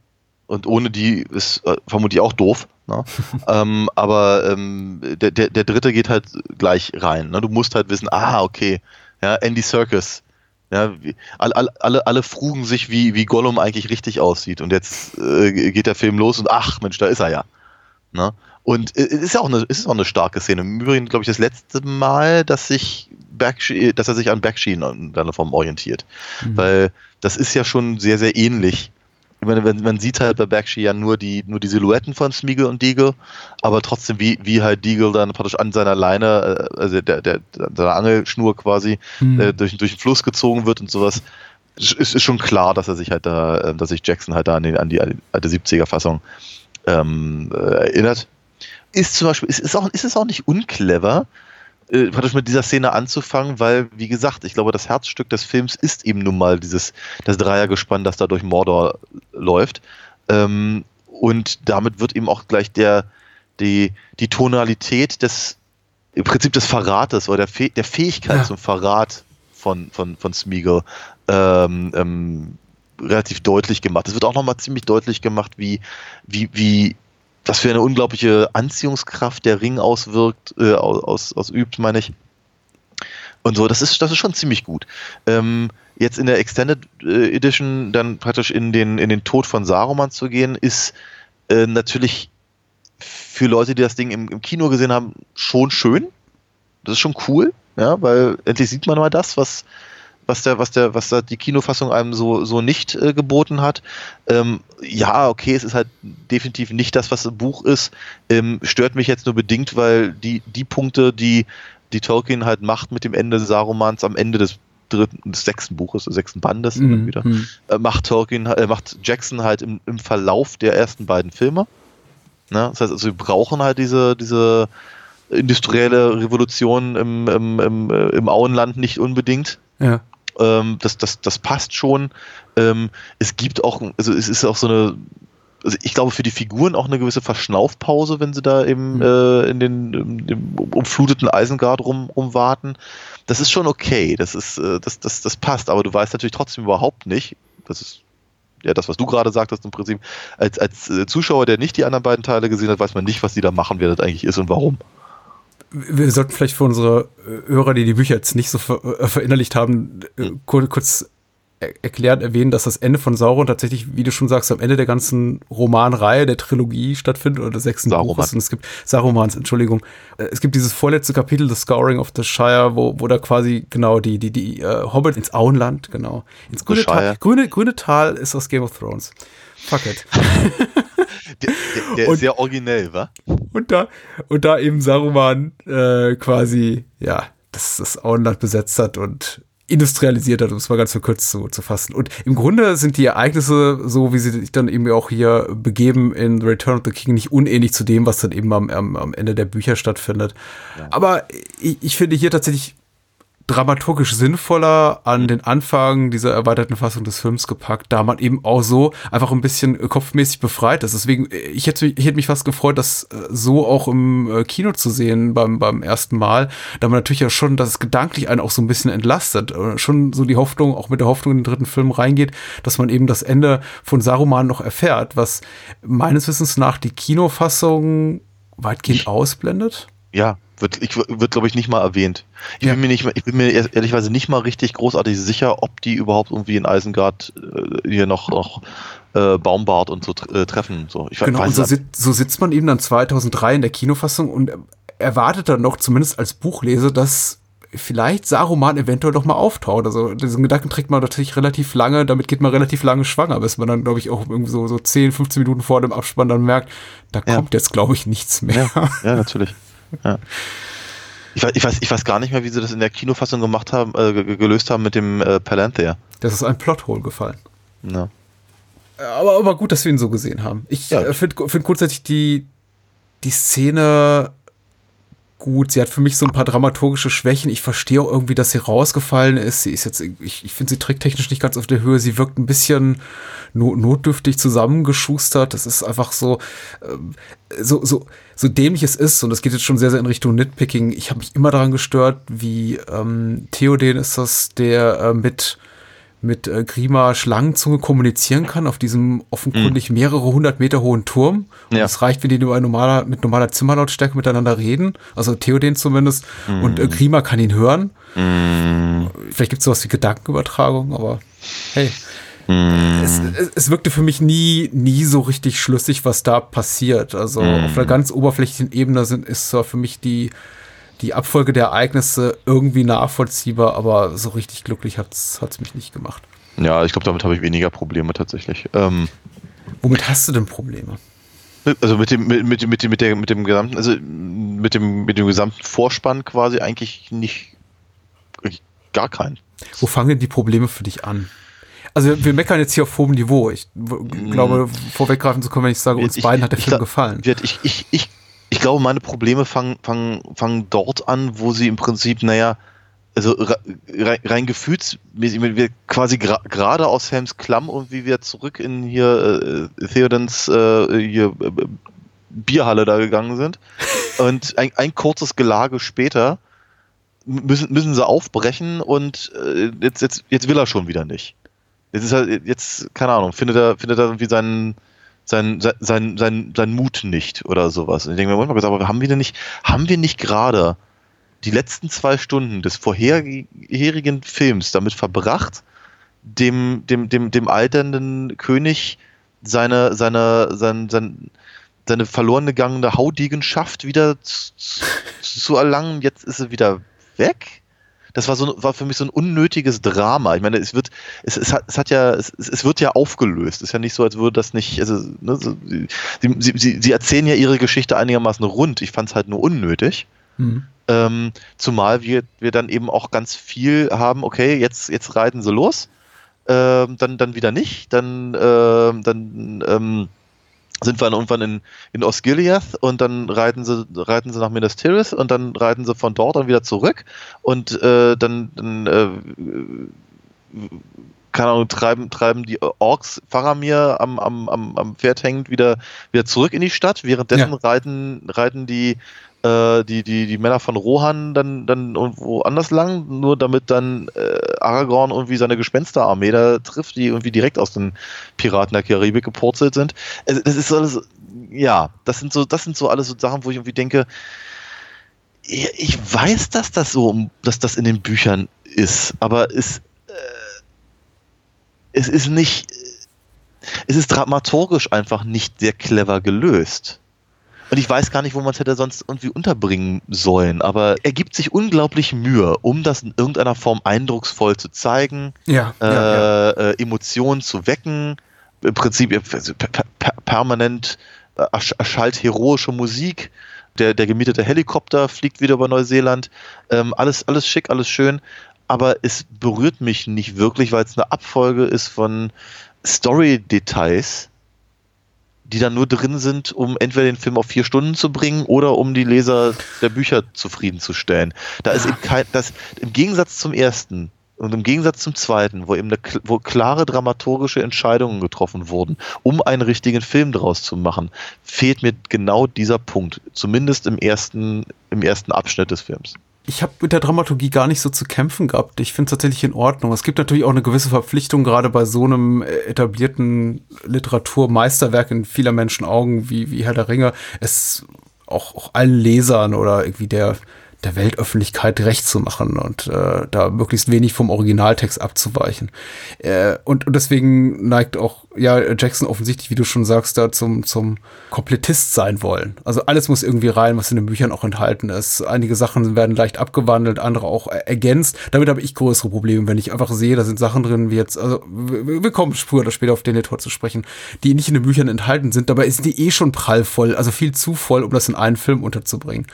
Und ohne die ist äh, vermutlich auch doof. Ne? ähm, aber ähm, der, der, der dritte geht halt gleich rein. Ne? Du musst halt wissen, ah, okay, ja, Andy Circus. Ja, alle, alle, alle frugen sich, wie, wie Gollum eigentlich richtig aussieht. Und jetzt äh, geht der Film los und ach, Mensch, da ist er ja. Ne? Und äh, es ist ja auch eine, ist auch eine starke Szene. Im Übrigen, glaube ich, das letzte Mal, dass sich Bakshi, dass er sich an Bakshi in irgendeiner Form orientiert. Mhm. Weil das ist ja schon sehr, sehr ähnlich ich meine, man sieht halt bei Bakshi ja nur die, nur die Silhouetten von Smeagol und Deagle, aber trotzdem, wie, wie halt Deagle dann praktisch an seiner Leine, äh, also der, der, der Angelschnur quasi, mhm. äh, durch, durch den Fluss gezogen wird und sowas, ist, ist schon klar, dass er sich halt da, äh, dass sich Jackson halt da an, den, an die alte 70er-Fassung ähm, äh, erinnert. Ist zum Beispiel, ist, ist, auch, ist es auch nicht unclever, äh, praktisch mit dieser Szene anzufangen, weil, wie gesagt, ich glaube, das Herzstück des Films ist eben nun mal dieses, das Dreiergespann, das da durch Mordor läuft. Ähm, und damit wird eben auch gleich der, die, die Tonalität des, im Prinzip des Verrates oder der, der Fähigkeit ja. zum Verrat von, von, von Smeagol ähm, ähm, relativ deutlich gemacht. Es wird auch nochmal ziemlich deutlich gemacht, wie, wie, wie was für eine unglaubliche Anziehungskraft der Ring auswirkt, äh, aus, ausübt, meine ich. Und so, das ist, das ist schon ziemlich gut. Ähm, jetzt in der Extended äh, Edition dann praktisch in den, in den Tod von Saruman zu gehen, ist äh, natürlich für Leute, die das Ding im, im Kino gesehen haben, schon schön. Das ist schon cool, ja, weil endlich sieht man mal das, was, was der, was der, was da die Kinofassung einem so, so nicht äh, geboten hat. Ähm, ja, okay, es ist halt definitiv nicht das, was im Buch ist. Ähm, stört mich jetzt nur bedingt, weil die, die Punkte, die, die Tolkien halt macht mit dem Ende Sarumans am Ende des dritten, des sechsten Buches, des sechsten Bandes mhm. wieder, mhm. äh, macht Tolkien, äh, macht Jackson halt im, im Verlauf der ersten beiden Filme. Ne? Das heißt also, wir brauchen halt diese, diese industrielle Revolution im, im, im, äh, im Auenland nicht unbedingt. Ja. Ähm, das, das, das passt schon. Ähm, es gibt auch, also es ist auch so eine, also ich glaube für die Figuren auch eine gewisse Verschnaufpause, wenn sie da eben mhm. äh, in den im, umfluteten Eisengard rum, rumwarten. Das ist schon okay, das ist, äh, das, das, das passt, aber du weißt natürlich trotzdem überhaupt nicht, das ist ja, das, was du gerade sagtest, im Prinzip, als, als äh, Zuschauer, der nicht die anderen beiden Teile gesehen hat, weiß man nicht, was die da machen, wer das eigentlich ist und warum wir sollten vielleicht für unsere äh, Hörer, die die Bücher jetzt nicht so ver äh, verinnerlicht haben, äh, kurz, kurz erklärt erwähnen, dass das Ende von Sauron tatsächlich, wie du schon sagst, am Ende der ganzen Romanreihe, der Trilogie stattfindet oder des sechsten Saruman. Buches. Und es gibt Sarumans, Entschuldigung. Es gibt dieses vorletzte Kapitel, The Scouring of the Shire, wo, wo da quasi genau die, die, die äh, Hobbit ins Auenland, genau. Ins grüne Tal. Grüne, grüne Tal ist aus Game of Thrones. Fuck it. Der, der, der ist sehr originell, wa? Und da, und da eben Saruman äh, quasi, ja, das, das Auenland besetzt hat und industrialisiert hat, um es mal ganz verkürzt zu, zu fassen. Und im Grunde sind die Ereignisse, so wie sie sich dann eben auch hier begeben in The Return of the King, nicht unähnlich zu dem, was dann eben am, am, am Ende der Bücher stattfindet. Ja. Aber ich, ich finde hier tatsächlich dramaturgisch sinnvoller an den Anfang dieser erweiterten Fassung des Films gepackt, da man eben auch so einfach ein bisschen kopfmäßig befreit ist. Deswegen, ich hätte, ich hätte mich fast gefreut, das äh, so auch im äh, Kino zu sehen beim, beim ersten Mal, da man natürlich ja schon, dass es gedanklich einen auch so ein bisschen entlastet. Äh, schon so die Hoffnung, auch mit der Hoffnung in den dritten Film reingeht, dass man eben das Ende von Saruman noch erfährt, was meines Wissens nach die Kinofassung weitgehend ausblendet. Ja, wird, ich, wird glaube ich, nicht mal erwähnt. Ich, ja. bin mir nicht, ich bin mir ehrlicherweise nicht mal richtig großartig sicher, ob die überhaupt irgendwie in Eisengard äh, hier noch, noch äh, Baumbart und so äh, treffen. So, ich genau, und so, sit, so sitzt man eben dann 2003 in der Kinofassung und erwartet dann noch, zumindest als Buchleser, dass vielleicht Saruman eventuell doch mal auftaucht. Also diesen Gedanken trägt man natürlich relativ lange, damit geht man relativ lange schwanger, bis man dann, glaube ich, auch irgendwie so, so 10, 15 Minuten vor dem Abspann dann merkt, da ja. kommt jetzt, glaube ich, nichts mehr. Ja, ja natürlich. Ja. Ich weiß, ich, weiß, ich weiß gar nicht mehr, wie sie das in der Kinofassung gemacht haben, äh, gelöst haben mit dem äh, Palanthea. Das ist ein Plothole gefallen. Ja. Aber, aber gut, dass wir ihn so gesehen haben. Ich ja. äh, finde find grundsätzlich die, die Szene gut. Sie hat für mich so ein paar dramaturgische Schwächen. Ich verstehe auch irgendwie, dass sie rausgefallen ist. Sie ist jetzt, ich, ich finde sie tricktechnisch nicht ganz auf der Höhe. Sie wirkt ein bisschen notdürftig zusammengeschustert. Das ist einfach so, äh, so, so, so dämlich es ist. Und das geht jetzt schon sehr, sehr in Richtung Nitpicking. Ich habe mich immer daran gestört, wie ähm, Theoden ist das, der äh, mit mit äh, Grima Schlangenzunge kommunizieren kann auf diesem offenkundig mhm. mehrere hundert Meter hohen Turm. Und ja. es reicht, wenn die nur normaler, mit normaler Zimmerlautstärke miteinander reden. Also Theoden zumindest. Mhm. Und äh, Grima kann ihn hören. Mhm. Vielleicht gibt es sowas wie Gedankenübertragung, aber hey. Mhm. Es, es, es, wirkte für mich nie, nie so richtig schlüssig, was da passiert. Also mhm. auf einer ganz oberflächlichen Ebene sind, ist zwar für mich die, die Abfolge der Ereignisse irgendwie nachvollziehbar, aber so richtig glücklich hat es mich nicht gemacht. Ja, ich glaube, damit habe ich weniger Probleme tatsächlich. Ähm, Womit hast du denn Probleme? Also mit dem, mit, mit, mit, der, mit dem gesamten, also mit dem, mit dem gesamten Vorspann quasi eigentlich nicht gar keinen. Wo fangen denn die Probleme für dich an? Also wir meckern jetzt hier auf hohem Niveau. Ich glaube, mm. vorweggreifen zu können, wenn ich sage, uns ich, beiden hat der Film gefallen. Ich, ich, ich ich glaube, meine Probleme fangen, fangen, fangen dort an, wo sie im Prinzip, naja, also rein, rein gefühlsmäßig, wir quasi gerade aus Helms Klamm und wie wir zurück in hier äh, Theodens äh, hier, äh, Bierhalle da gegangen sind. Und ein, ein kurzes Gelage später müssen, müssen sie aufbrechen und äh, jetzt, jetzt, jetzt will er schon wieder nicht. Jetzt ist er, jetzt, keine Ahnung, findet er, findet er irgendwie seinen sein, sein, sein, sein Mut nicht oder sowas. Und ich denke mir manchmal, aber haben wir denn nicht, haben wir nicht gerade die letzten zwei Stunden des vorherigen Films damit verbracht, dem, dem, dem, dem alternden König seine, seine, sein, sein, seine verloren gegangene Haudiegenschaft wieder zu, zu erlangen. Jetzt ist er wieder weg das war so war für mich so ein unnötiges Drama. Ich meine, es wird es, es, hat, es hat ja es, es wird ja aufgelöst. Es ist ja nicht so, als würde das nicht also ne, so, sie, sie, sie, sie erzählen ja ihre Geschichte einigermaßen rund. Ich fand es halt nur unnötig. Mhm. Ähm, zumal wir, wir dann eben auch ganz viel haben, okay, jetzt, jetzt reiten sie los, ähm, dann, dann wieder nicht, dann, ähm, dann ähm, sind wir dann irgendwann in, in Osgiliath und dann reiten sie, reiten sie nach Minas Tirith und dann reiten sie von dort dann wieder zurück und äh, dann, dann äh, keine Ahnung, treiben, treiben die Orks Faramir am, am, am, am Pferd hängend wieder, wieder zurück in die Stadt. Währenddessen ja. reiten, reiten die äh, die, die, die Männer von Rohan dann, dann irgendwo anders lang, nur damit dann äh, Aragorn irgendwie seine Gespensterarmee da trifft, die irgendwie direkt aus den Piraten der Karibik gepurzelt sind. Also, das ist alles, ja, das sind so, das sind so alles so Sachen, wo ich irgendwie denke, ich weiß, dass das so, dass das in den Büchern ist, aber es, äh, es ist nicht, es ist dramaturgisch einfach nicht sehr clever gelöst. Und ich weiß gar nicht, wo man es hätte sonst irgendwie unterbringen sollen. Aber er gibt sich unglaublich Mühe, um das in irgendeiner Form eindrucksvoll zu zeigen, ja, äh, ja, ja. Äh, Emotionen zu wecken, im Prinzip also per per permanent ersch- erschallt heroische Musik. Der, der gemietete Helikopter fliegt wieder über Neuseeland. Ähm, alles, alles schick, alles schön. Aber es berührt mich nicht wirklich, weil es eine Abfolge ist von Story-Details, die dann nur drin sind, um entweder den Film auf vier Stunden zu bringen oder um die Leser der Bücher zufriedenzustellen. Da ist eben kein, das, im Gegensatz zum ersten und im Gegensatz zum zweiten, wo eben eine, wo klare dramaturgische Entscheidungen getroffen wurden, um einen richtigen Film draus zu machen, fehlt mir genau dieser Punkt. Zumindest im ersten, im ersten Abschnitt des Films. Ich habe mit der Dramaturgie gar nicht so zu kämpfen gehabt. Ich finde es tatsächlich in Ordnung. Es gibt natürlich auch eine gewisse Verpflichtung, gerade bei so einem äh, etablierten Literaturmeisterwerk in vieler Menschen Augen wie, wie Herr der Ringe, es auch, auch allen Lesern oder irgendwie der, der Weltöffentlichkeit recht zu machen und äh, da möglichst wenig vom Originaltext abzuweichen. Äh, und, und deswegen neigt auch ja Jackson offensichtlich, wie du schon sagst, da zum, zum Komplettist sein wollen. Also alles muss irgendwie rein, was in den Büchern auch enthalten ist. Einige Sachen werden leicht abgewandelt, andere auch er- ergänzt. Damit habe ich größere Probleme, wenn ich einfach sehe, da sind Sachen drin, wie jetzt, also wir, kommen früher oder später auf den Editor zu sprechen, die nicht in den Büchern enthalten sind. Dabei ist die eh schon prallvoll, also viel zu voll, um das in einen Film unterzubringen.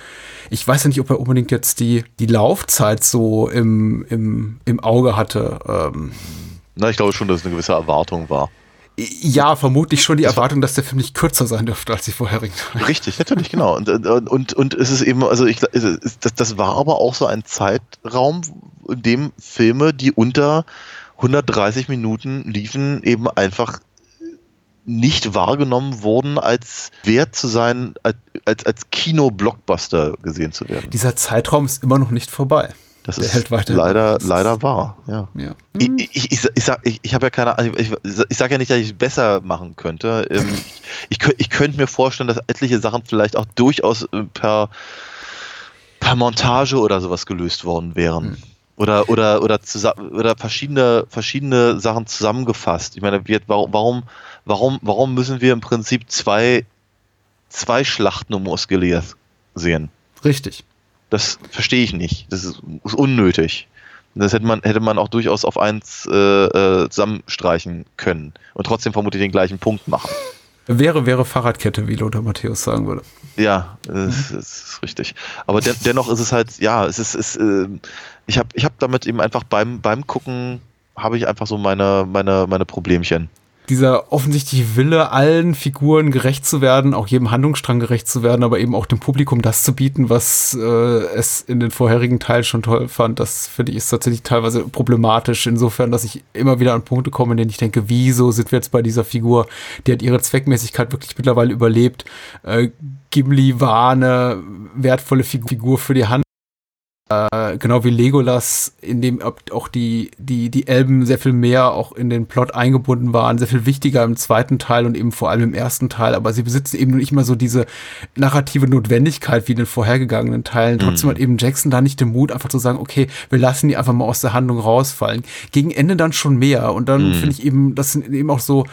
Ich weiß ja nicht, ob er unbedingt jetzt die, die Laufzeit so im, im, im Auge hatte. Ähm, Na, ich glaube schon, dass es eine gewisse Erwartung war. ja, vermutlich schon die Erwartung, dass der Film nicht kürzer sein dürfte als die vorherigen. Richtig, natürlich, genau. Und, und, und, es ist eben, also ich, ist- das, das war aber auch so ein Zeitraum, in dem Filme, die unter 130 Minuten liefen, eben einfach nicht wahrgenommen wurden, als wert zu sein, als, als, als Kino-Blockbuster gesehen zu werden. Dieser Zeitraum ist immer noch nicht vorbei. Das Der ist leider, leider wahr, ja. Ja. Ich, ich, ich, ich sag, ich, ich habe ja keine Ahnung, ich, ich sage ja nicht, dass ich es besser machen könnte. Ähm, ich, ich könnte mir vorstellen, dass etliche Sachen vielleicht auch durchaus äh, per, per Montage oder sowas gelöst worden wären. Oder, oder, oder, zusa- oder verschiedene, verschiedene Sachen zusammengefasst. Ich meine, wir, warum, warum, warum müssen wir im Prinzip zwei, zwei Schlachten um Osgiliath sehen? Richtig. Das verstehe ich nicht. Das ist, ist unnötig. Das hätte man, hätte man auch durchaus auf eins äh, äh, zusammenstreichen können und trotzdem vermutlich den gleichen Punkt machen. Wäre, wäre Fahrradkette, wie Lothar Matthäus sagen würde. Ja, das, das ist richtig. Aber den, dennoch ist es halt, ja, es ist, ist äh, ich habe ich hab damit eben einfach beim, beim Gucken, habe ich einfach so meine, meine, meine Problemchen. Dieser offensichtliche Wille, allen Figuren gerecht zu werden, auch jedem Handlungsstrang gerecht zu werden, aber eben auch dem Publikum das zu bieten, was äh, es in den vorherigen Teilen schon toll fand, das finde ich ist tatsächlich teilweise problematisch, insofern, dass ich immer wieder an Punkte komme, in denen ich denke, wieso sind wir jetzt bei dieser Figur, die hat ihre Zweckmäßigkeit wirklich mittlerweile überlebt. Äh, Gimli war eine wertvolle Figur Figur für die Hand. Äh, genau wie Legolas, in dem auch die, die, die Elben sehr viel mehr auch in den Plot eingebunden waren, sehr viel wichtiger im zweiten Teil und eben vor allem im ersten Teil, aber sie besitzen eben nicht mehr so diese narrative Notwendigkeit wie in den vorhergegangenen Teilen. Trotzdem hat eben Jackson da nicht den Mut, einfach zu sagen, okay, wir lassen die einfach mal aus der Handlung rausfallen. Gegen Ende dann schon mehr und dann finde ich eben, das sind eben auch so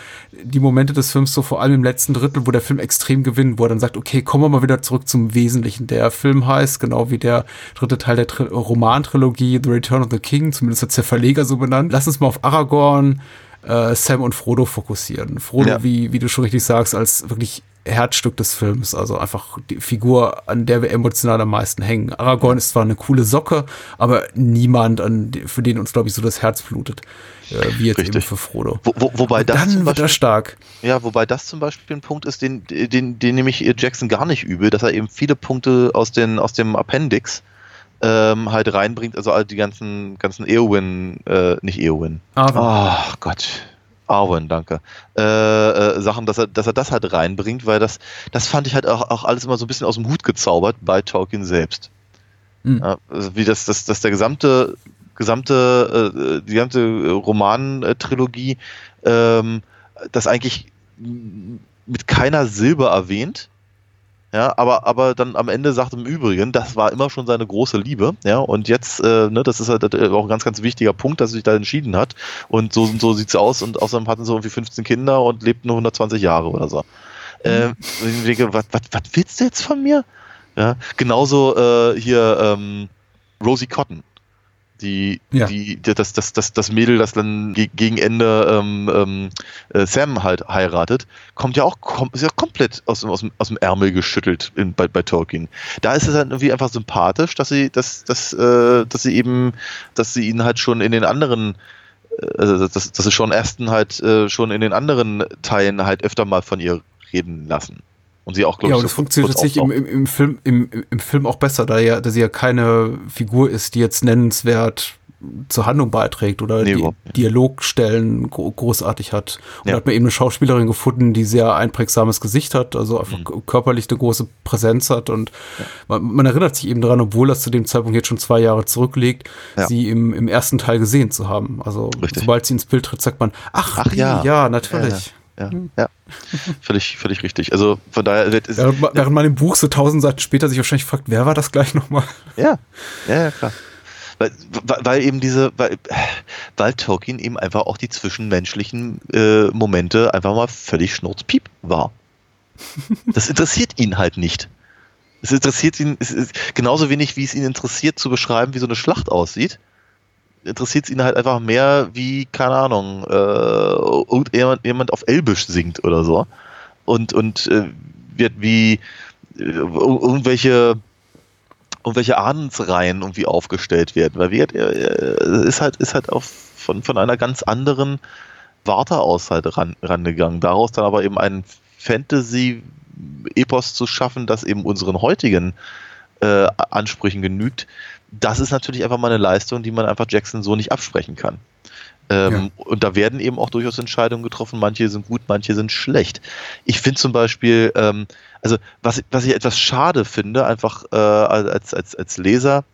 die Momente des Films, so vor allem im letzten Drittel, wo der Film extrem gewinnt, wo er dann sagt, okay, kommen wir mal wieder zurück zum Wesentlichen. Der Film heißt, genau wie der dritte Teil der Tri Romantrilogie The Return of the King, zumindest hat der Verleger so benannt. Lass uns mal auf Aragorn, äh, Sam und Frodo fokussieren. Frodo, Ja. wie, wie du schon richtig sagst, als wirklich Herzstück des Films, also einfach die Figur, an der wir emotional am meisten hängen. Aragorn ist zwar eine coole Socke, aber niemand, an, für den uns, glaube ich, so das Herz blutet, äh, wie jetzt Richtig. eben für Frodo. Wo, wo, wobei das dann zum wird er Beispiel, stark. ja, wobei das zum Beispiel ein Punkt ist, den, den, den nehme ich Jackson gar nicht übel, dass er eben viele Punkte aus, den, aus dem Appendix ähm, halt reinbringt, also all die ganzen, ganzen Eowyn, äh, nicht Eowyn, Aber Ach Gott. Arwen, danke. Äh, äh, Sachen, dass er, dass er das halt reinbringt, weil das, das fand ich halt auch, auch alles immer so ein bisschen aus dem Hut gezaubert bei Tolkien selbst. Hm. Ja, also wie das, das, dass der gesamte, gesamte, äh, die ganze Roman-Trilogie ähm, das eigentlich mit keiner Silbe erwähnt. Ja, aber, aber dann am Ende sagt im Übrigen, das war immer schon seine große Liebe, ja, und jetzt, äh, ne, das ist halt äh, auch ein ganz, ganz wichtiger Punkt, dass er sich da entschieden hat. Und so, so sieht's aus und außerdem hatten sie irgendwie 15 Kinder und lebten nur 120 Jahre oder so. Ähm, ich denke, was, was, was willst du jetzt von mir? Ja, genauso äh, hier ähm, Rosie Cotton. Die, Ja. die, das, das, das, das Mädel, das dann ge gegen Ende ähm, ähm, äh, Sam halt heiratet, kommt ja auch kom ist ja komplett aus, dem- aus, aus dem Ärmel geschüttelt in, bei, bei Tolkien. Da ist es dann irgendwie einfach sympathisch, dass sie, dass, dass, äh, dass sie eben, dass sie ihn halt schon in den anderen äh, also dass, dass sie schon ersten halt äh, schon in den anderen Teilen halt öfter mal von ihr reden lassen. Und sie auch, glaube Ja, ich, und so das funktioniert tatsächlich im, im, im, Film, im, im- Film auch besser, da, ja, da sie ja keine Figur ist, die jetzt nennenswert zur Handlung beiträgt oder Nee, die nicht. Dialogstellen gro großartig hat. Und Ja. da hat man eben eine Schauspielerin gefunden, die sehr einprägsames Gesicht hat, also einfach Mhm. körperlich eine große Präsenz hat und man, man erinnert sich eben daran, obwohl das zu dem Zeitpunkt jetzt schon zwei Jahre zurückliegt, Ja. sie im, im ersten Teil gesehen zu haben. Also Richtig. sobald sie ins Bild tritt, sagt man, ach, Ach ja. ja, natürlich. Ja, ja. völlig, völlig richtig. Also von daher wird es. Während, ma- während man im Buch so tausend Seiten später sich wahrscheinlich fragt, wer war das gleich nochmal? Ja, ja, ja, klar. Weil, weil, eben diese, weil, weil Tolkien eben einfach auch die zwischenmenschlichen äh, Momente einfach mal völlig schnurzpiep war. Das interessiert ihn halt nicht. Es interessiert ihn, es ist genauso wenig, wie es ihn interessiert, zu beschreiben, wie so eine Schlacht aussieht. Interessiert es ihn halt einfach mehr, wie, keine Ahnung, äh, irgendjemand jemand auf Elbisch singt oder so. Und, und äh, wird wie äh, irgendwelche irgendwelche Ahnensreihen irgendwie aufgestellt werden, weil wir, äh, ist halt, ist halt auf, von, von einer ganz anderen Warte aus halt ran, rangegangen. Daraus dann aber eben ein Fantasy-Epos zu schaffen, das eben unseren heutigen äh, Ansprüchen genügt, das ist natürlich einfach mal eine Leistung, die man einfach Jackson so nicht absprechen kann. Ähm, Und da werden eben auch durchaus Entscheidungen getroffen. Manche sind gut, manche sind schlecht. Ich finde zum Beispiel, ähm, also was, was ich etwas schade finde, einfach äh, als, als, als Leser,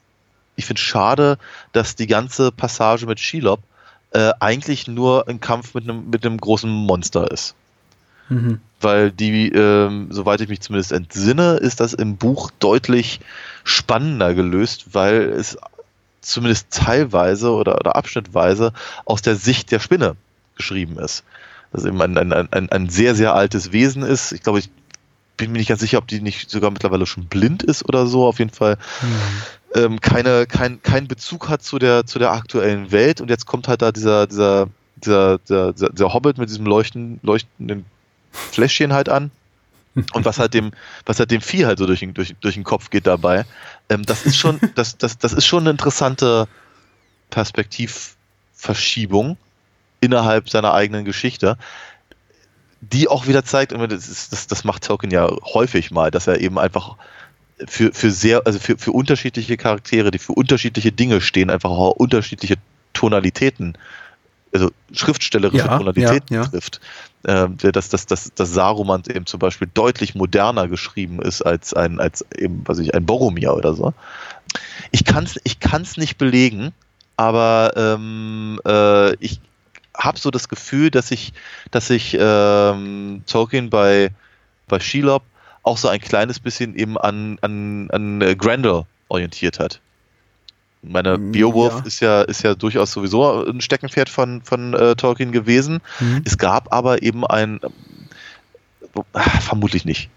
ich finde schade, dass die ganze Passage mit Shelob äh, eigentlich nur ein Kampf mit einem mit einem großen Monster ist. Mhm. Weil die, ähm, soweit ich mich zumindest entsinne, ist das im Buch deutlich spannender gelöst, weil es zumindest teilweise oder, oder abschnittweise aus der Sicht der Spinne geschrieben ist. Das eben ein, ein, ein, ein sehr, sehr altes Wesen ist. Ich glaube, ich bin mir nicht ganz sicher, ob die nicht sogar mittlerweile schon blind ist oder so. Auf jeden Fall ähm, keine, kein, kein Bezug hat zu der, zu der aktuellen Welt. Und jetzt kommt halt da dieser, dieser, dieser, dieser, dieser, dieser Hobbit mit diesem leuchten, leuchtenden Fläschchen halt an. Und was halt dem, was halt dem Vieh halt so durch den, durch, durch den Kopf geht dabei. Ähm, das ist schon, das, das, das ist schon eine interessante Perspektivverschiebung innerhalb seiner eigenen Geschichte, die auch wieder zeigt, und das, ist, das, das macht Tolkien ja häufig mal, dass er eben einfach für, für sehr, also für, für unterschiedliche Charaktere, die für unterschiedliche Dinge stehen, einfach auch unterschiedliche Tonalitäten, also schriftstellerische Ja, Tonalitäten ja, ja. trifft. Ähm, dass, dass, dass, dass Saruman eben zum Beispiel deutlich moderner geschrieben ist als ein, als eben, was ich, ein Boromir oder so. Ich kann es ich kann's nicht belegen, aber ähm, äh, ich habe so das Gefühl, dass ich, dass ich ähm, Tolkien bei, bei Shelob auch so ein kleines bisschen eben an, an, an äh, Grendel orientiert hat. Meine Mm, Beowulf ja. ist ja ist ja durchaus sowieso ein Steckenpferd von von äh, Tolkien gewesen. Mhm. Es gab aber eben ein ah, vermutlich nicht.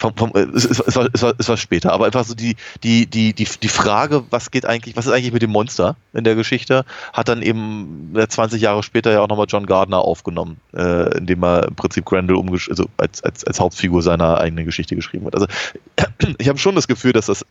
Vom, vom, äh, es, es, war, es, war, es war später, aber einfach so die, die, die, die, die Frage, was geht eigentlich, was ist eigentlich mit dem Monster in der Geschichte, hat dann eben äh, 20 Jahre später ja auch nochmal John Gardner aufgenommen, äh, indem er im Prinzip Grendel umgesch also als, als, als Hauptfigur seiner eigenen Geschichte geschrieben hat. Also ich habe schon das Gefühl, dass das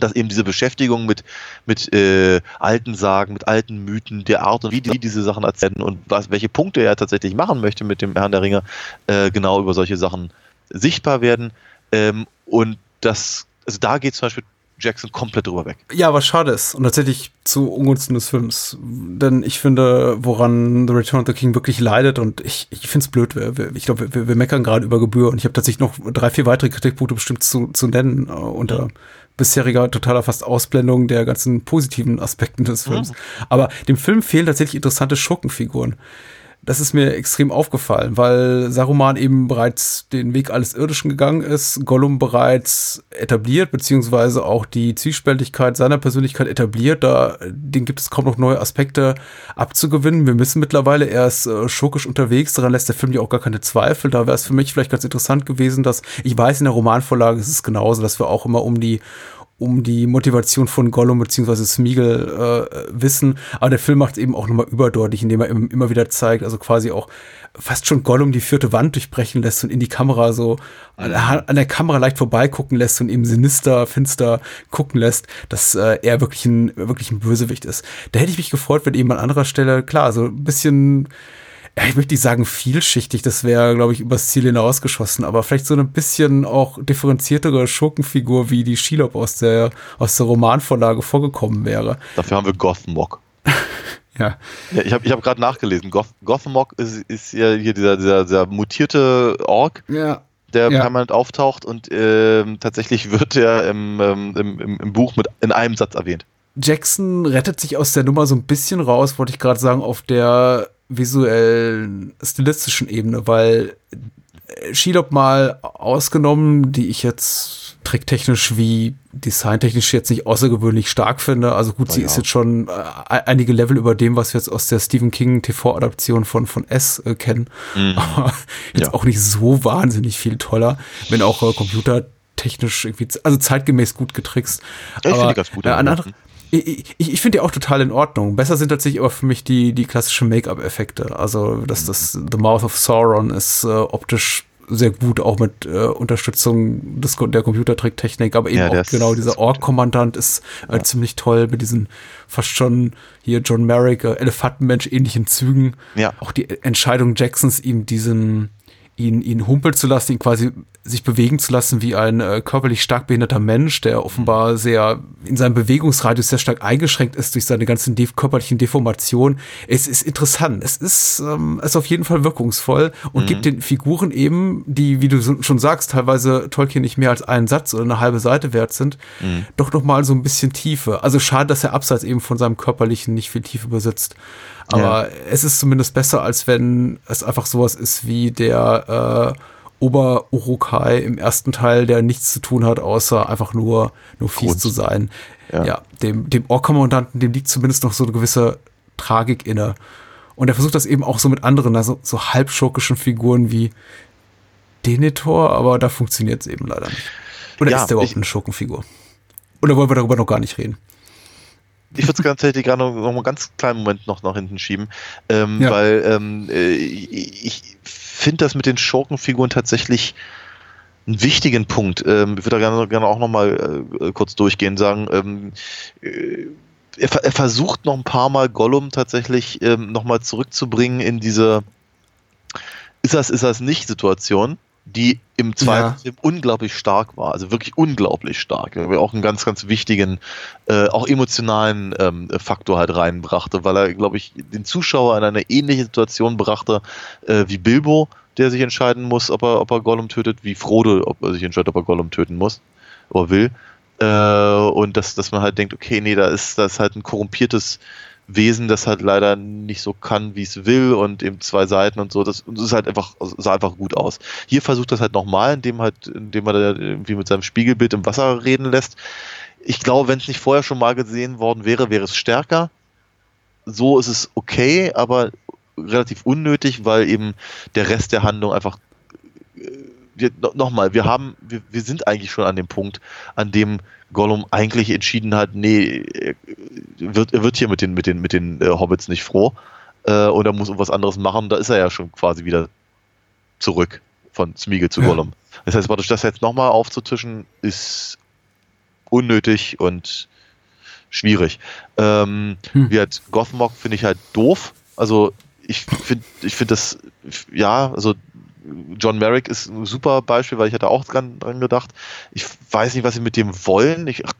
dass eben diese Beschäftigung mit, mit äh, alten Sagen, mit alten Mythen, der Art und wie die diese Sachen erzählen und was, welche Punkte er tatsächlich machen möchte mit dem Herrn der Ringe, äh, genau über solche Sachen sichtbar werden. Ähm, und das, also da geht zum Beispiel Jackson komplett drüber weg. Ja, was schade ist. Und tatsächlich zu Ungunsten des Films. Denn ich finde, woran The Return of the King wirklich leidet, und ich, ich finde es blöd, wir, ich glaube, wir, wir meckern gerade über Gebühr und ich habe tatsächlich noch drei, vier weitere Kritikpunkte bestimmt zu, zu nennen, äh, unter bisheriger totaler fast Ausblendung der ganzen positiven Aspekten des Films. Aber dem Film fehlen tatsächlich interessante Schurkenfiguren. Das ist mir extrem aufgefallen, weil Saruman eben bereits den Weg alles Irdischen gegangen ist, Gollum bereits etabliert, beziehungsweise auch die Zwiespältigkeit seiner Persönlichkeit etabliert. Da, den gibt es kaum noch neue Aspekte abzugewinnen. Wir wissen mittlerweile, er ist äh, schurkisch unterwegs, daran lässt der Film ja auch gar keine Zweifel. Da wäre es für mich vielleicht ganz interessant gewesen, dass, ich weiß, in der Romanvorlage ist es genauso, dass wir auch immer um die um die Motivation von Gollum bzw. Smeagol äh, wissen. Aber der Film macht es eben auch nochmal überdeutlich, indem er im- immer wieder zeigt, also quasi auch fast schon Gollum die vierte Wand durchbrechen lässt und in die Kamera so an, der- an der Kamera leicht vorbeigucken lässt und eben sinister, finster gucken lässt, dass äh, er wirklich ein, wirklich ein Bösewicht ist. Da hätte ich mich gefreut, wenn eben an anderer Stelle, klar, so ein bisschen ja, ich möchte nicht sagen vielschichtig, das wäre, glaube ich, übers Ziel hinausgeschossen, aber vielleicht so eine bisschen auch differenziertere Schurkenfigur, wie die Shelob aus der, aus der Romanvorlage vorgekommen wäre. Dafür haben wir Gothmog. Ja. Ja, ich habe ich hab gerade nachgelesen. Goth Gothmog ist, ist ja hier dieser, dieser, dieser mutierte Ork, Ja. der Ja. permanent auftaucht und ähm, tatsächlich wird er im, ähm, im, im Buch mit in einem Satz erwähnt. Jackson rettet sich aus der Nummer so ein bisschen raus, wollte ich gerade sagen, auf der visuellen, stilistischen Ebene, weil äh, Shelob mal ausgenommen, die ich jetzt tricktechnisch wie designtechnisch jetzt nicht außergewöhnlich stark finde. Also gut, Na sie ja. ist jetzt schon äh, einige Level über dem, was wir jetzt aus der Stephen King TV-Adaption von, von S äh, kennen. Aber jetzt Ja. auch nicht so wahnsinnig viel toller, wenn auch äh, computertechnisch irgendwie, also zeitgemäß gut getrickst. Ich aber finde die ganz gut, äh, an ja. Ich, ich, ich finde die auch total in Ordnung. Besser sind tatsächlich aber für mich die, die klassischen Make-up-Effekte. Also, dass das The Mouth of Sauron ist äh, optisch sehr gut, auch mit äh, Unterstützung des, der Computertricktechnik, aber eben Ja, auch genau dieser. Ork-Kommandant ist äh, ziemlich toll mit diesen fast schon hier John Merrick, äh, Elefantenmensch ähnlichen Zügen. Ja. Auch die Entscheidung Jacksons, ihm diesen ihn, ihn humpeln zu lassen, ihn quasi sich bewegen zu lassen wie ein äh, körperlich stark behinderter Mensch, der offenbar sehr in seinem Bewegungsradius sehr stark eingeschränkt ist durch seine ganzen de körperlichen Deformationen. Es ist interessant. Es ist, ähm, es ist auf jeden Fall wirkungsvoll und gibt den Figuren eben, die, wie du schon sagst, teilweise Tolkien nicht mehr als einen Satz oder eine halbe Seite wert sind, doch noch mal so ein bisschen Tiefe. Also schade, dass er abseits eben von seinem körperlichen nicht viel Tiefe besitzt. Aber es ist zumindest besser, als wenn es einfach sowas ist wie der äh, Ober-Urukai im ersten Teil, der nichts zu tun hat, außer einfach nur, nur fies Grund. zu sein. Ja. Ja, dem, dem Ork-Kommandanten, dem liegt zumindest noch so eine gewisse Tragik inne. Und er versucht das eben auch so mit anderen, also so halbschurkischen Figuren wie Denethor, aber da funktioniert es eben leider nicht. Oder Ja, ist der überhaupt ich- eine Schurkenfigur? Oder wollen wir darüber noch gar nicht reden? Ich würde es ganz tatsächlich gerade noch, noch einen ganz kleinen Moment noch nach hinten schieben, ähm, Ja. weil ähm, äh, ich, ich finde das mit den Schurkenfiguren tatsächlich einen wichtigen Punkt. Ähm, ich würde da gerne, gerne auch noch mal äh, kurz durchgehen, sagen, ähm, äh, er, er versucht noch ein paar Mal Gollum tatsächlich ähm, noch mal zurückzubringen in diese ist das, ist das nicht Situation, die im zweiten Ja. Film unglaublich stark war, also wirklich unglaublich stark, der auch einen ganz, ganz wichtigen, äh, auch emotionalen ähm, Faktor halt reinbrachte, weil er, glaube ich, den Zuschauer in eine ähnliche Situation brachte äh, wie Bilbo, der sich entscheiden muss, ob er, ob er Gollum tötet, wie Frodo, ob er sich entscheidet, ob er Gollum töten muss oder will. Äh, und dass, dass man halt denkt, okay, nee, da ist das halt ein korrumpiertes Wesen, das halt leider nicht so kann, wie es will und eben zwei Seiten und so. Das, das ist halt einfach, sah einfach gut aus. Hier versucht das halt nochmal, indem halt, indem er da irgendwie mit seinem Spiegelbild im Wasser reden lässt. Ich glaube, wenn es nicht vorher schon mal gesehen worden wäre, wäre es stärker. So ist es okay, aber relativ unnötig, weil eben der Rest der Handlung einfach äh, nochmal, wir haben, wir, wir sind eigentlich schon an dem Punkt, an dem Gollum eigentlich entschieden hat, nee, er wird, er wird hier mit den, mit den, mit den äh, Hobbits nicht froh äh, und er muss was anderes machen. Da ist er ja schon quasi wieder zurück von Smeagol zu Ja. Gollum. Das heißt, praktisch das jetzt nochmal aufzutischen, ist unnötig und schwierig. Ähm, Hm. Wie halt Gothmog finde ich halt doof. Also ich finde, ich finde das, ja, also John Merrick ist ein super Beispiel, weil ich hatte auch dran, dran gedacht. Ich weiß nicht, was sie mit dem wollen. Ich, ach,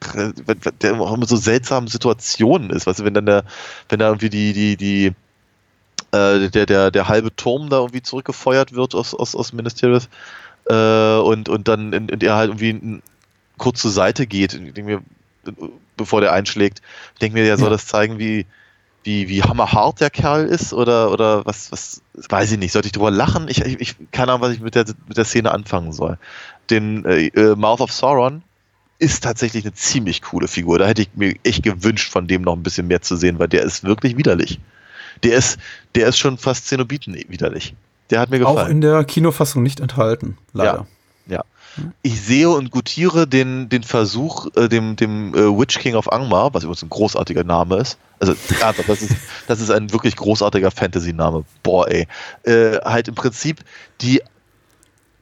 der auch mit so seltsamen Situationen ist. Weißt du, wenn dann der, wenn da irgendwie die, die, die, äh, der, der, der halbe Turm da irgendwie zurückgefeuert wird aus, aus, aus Ministerials äh, und, und dann in, in er halt irgendwie n- kurz zur Seite geht, mir, bevor der einschlägt, ich denke mir, der soll Ja. das zeigen, wie, wie, wie hammerhart der Kerl ist oder, oder was, was, weiß ich nicht. Sollte ich drüber lachen? Ich, ich, keine Ahnung, was ich mit der, mit der Szene anfangen soll. Den äh, äh, Mouth of Sauron ist tatsächlich eine ziemlich coole Figur. Da hätte ich mir echt gewünscht, von dem noch ein bisschen mehr zu sehen, weil der ist wirklich widerlich. Der ist, der ist schon fast Zenobiten widerlich. Der hat mir Auch gefallen. in der Kinofassung nicht enthalten, leider. Ja. Ich sehe und gutiere den, den Versuch, äh, dem, dem äh, Witch King of Angmar, was übrigens ein großartiger Name ist, also das ist, das ist ein wirklich großartiger Fantasy-Name, boah ey, äh, halt im Prinzip die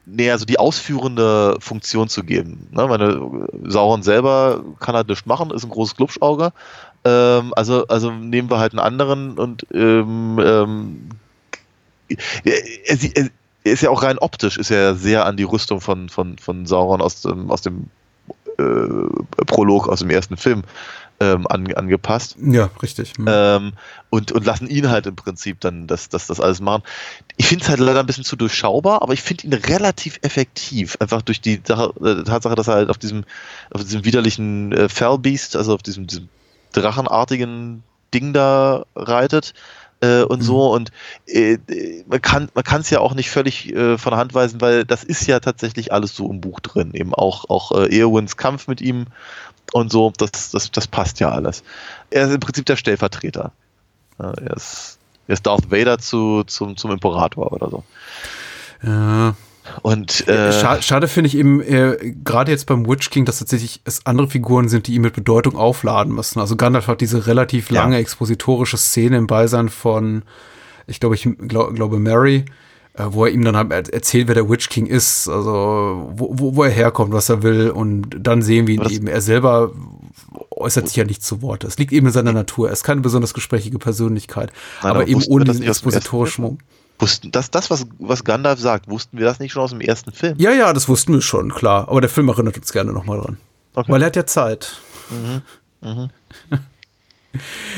nee, also die ausführende Funktion zu geben. Ne? Meine Sauron selber kann halt nichts machen, ist ein großes Glubschauge. Ähm, also, also nehmen wir halt einen anderen und ähm, ähm, er, er, er, ist ja auch rein optisch, ist er sehr an die Rüstung von, von, von Sauron aus dem, aus dem äh, Prolog aus dem ersten Film ähm, an, angepasst. Ja, richtig. Mhm. Ähm, und, und lassen ihn halt im Prinzip dann das, das, das alles machen. Ich finde es halt leider ein bisschen zu durchschaubar, aber ich finde ihn relativ effektiv. Einfach durch die Sache, äh, Tatsache, dass er halt auf diesem, auf diesem widerlichen äh, Fellbeast, also auf diesem, diesem drachenartigen Ding da reitet äh, und mhm. so. Und äh, man kann man kann es ja auch nicht völlig äh, von der Hand weisen, weil das ist ja tatsächlich alles so im Buch drin. Eben auch, auch äh, Eowins Kampf mit ihm und so, das, das, das passt ja alles. Er ist im Prinzip der Stellvertreter. Ja, er, ist, er ist Darth Vader zu, zum, zum Imperator oder so. Ja. Und äh, schade, schade finde ich eben äh, gerade jetzt beim Witch King, dass tatsächlich es andere Figuren sind, die ihn mit Bedeutung aufladen müssen. Also Gandalf hat diese relativ lange ja. expositorische Szene im Beisein von, ich glaube, ich glaub, glaube Mary, äh, wo er ihm dann halt erzählt, wer der Witch King ist, also wo, wo, wo er herkommt, was er will und dann sehen wir ihn eben. Er selber äußert sich ja nicht zu Wort. Es liegt eben in seiner Natur. Er ist keine besonders gesprächige Persönlichkeit, Nein, aber, aber eben ohne diesen expositorischen Moment. Wussten, das, das was, was Gandalf sagt, wussten wir das nicht schon aus dem ersten Film? Ja, ja, das wussten wir schon, klar. Aber der Film erinnert uns gerne nochmal dran. Okay. Weil er hat ja Zeit. Mhm. Mhm.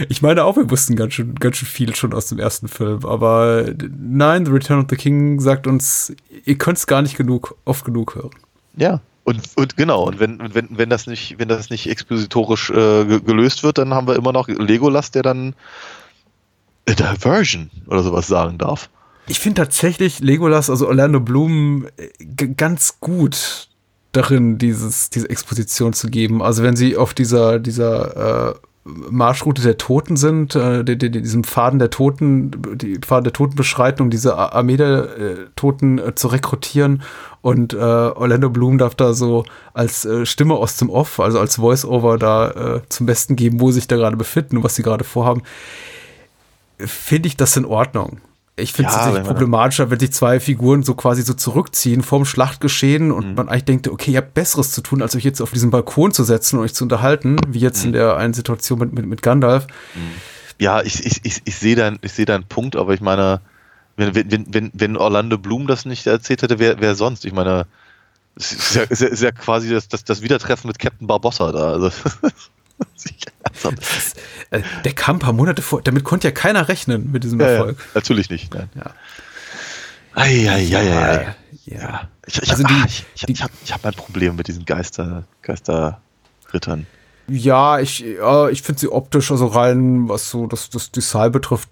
Ich meine auch, wir wussten ganz schön, ganz schön viel schon aus dem ersten Film, aber nein, The Return of the King sagt uns, ihr könnt es gar nicht genug, oft genug hören. Ja, und, und genau, und wenn, wenn, wenn das nicht, wenn das nicht expositorisch äh, gelöst wird, dann haben wir immer noch Legolas, der dann a Diversion oder sowas sagen darf. Ich finde tatsächlich Legolas, also Orlando Bloom, ganz gut darin, dieses, diese Exposition zu geben. Also wenn sie auf dieser, dieser äh, Marschroute der Toten sind, äh, die, die, diesem Faden der Toten, die Pfaden der Toten beschreiten, um diese Armee der äh, Toten äh, zu rekrutieren. Und äh, Orlando Bloom darf da so als äh, Stimme aus dem Off, also als Voice-Over da äh, zum Besten geben, wo sie sich da gerade befinden und was sie gerade vorhaben. Finde ich das in Ordnung. Ich finde es ja, tatsächlich problematischer, wenn sich zwei Figuren so quasi so zurückziehen vom Schlachtgeschehen und mhm. man eigentlich denkt, okay, ihr habt Besseres zu tun, als euch jetzt auf diesen Balkon zu setzen und euch zu unterhalten, wie jetzt mhm. in der einen Situation mit, mit, mit Gandalf. Mhm. Ja, ich, ich, ich, ich sehe deinen seh deinen Punkt, aber ich meine, wenn, wenn, wenn, wenn Orlando Bloom das nicht erzählt hätte, wer, wer sonst? Ich meine, es ist ja, ist ja, ist ja quasi das, das, das Wiedertreffen mit Captain Barbossa da. Also, der kam ein paar Monate vor, damit konnte ja keiner rechnen mit diesem Erfolg. Ja, natürlich nicht, nein. Ja. Ei, ei, ei, ei, ja. Ich, ich, also die, ah, ich, ich, habe ich hab ein Problem mit diesen Geister, Geisterrittern. Ja, ich, ja, ich finde sie optisch, also rein, was so das, das Design betrifft,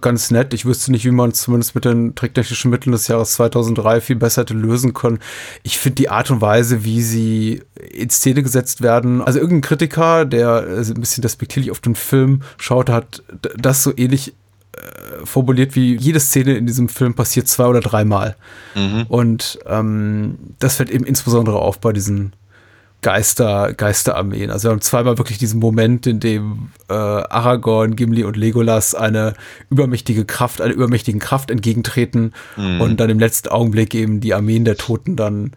ganz nett. Ich wüsste nicht, wie man es zumindest mit den tricktechnischen Mitteln des Jahres 2003 viel besser hätte lösen können. Ich finde die Art und Weise, wie sie in Szene gesetzt werden, also irgendein Kritiker, der ein bisschen despektierlich auf den Film schaut, hat das so ähnlich äh, formuliert, wie jede Szene in diesem Film passiert zwei oder dreimal. Mhm. Und ähm, das fällt eben insbesondere auf bei diesen Geister, Geisterarmeen. Also wir haben zweimal wirklich diesen Moment, in dem äh, Aragorn, Gimli und Legolas eine übermächtige Kraft, einer übermächtigen Kraft entgegentreten mhm. und dann im letzten Augenblick eben die Armeen der Toten dann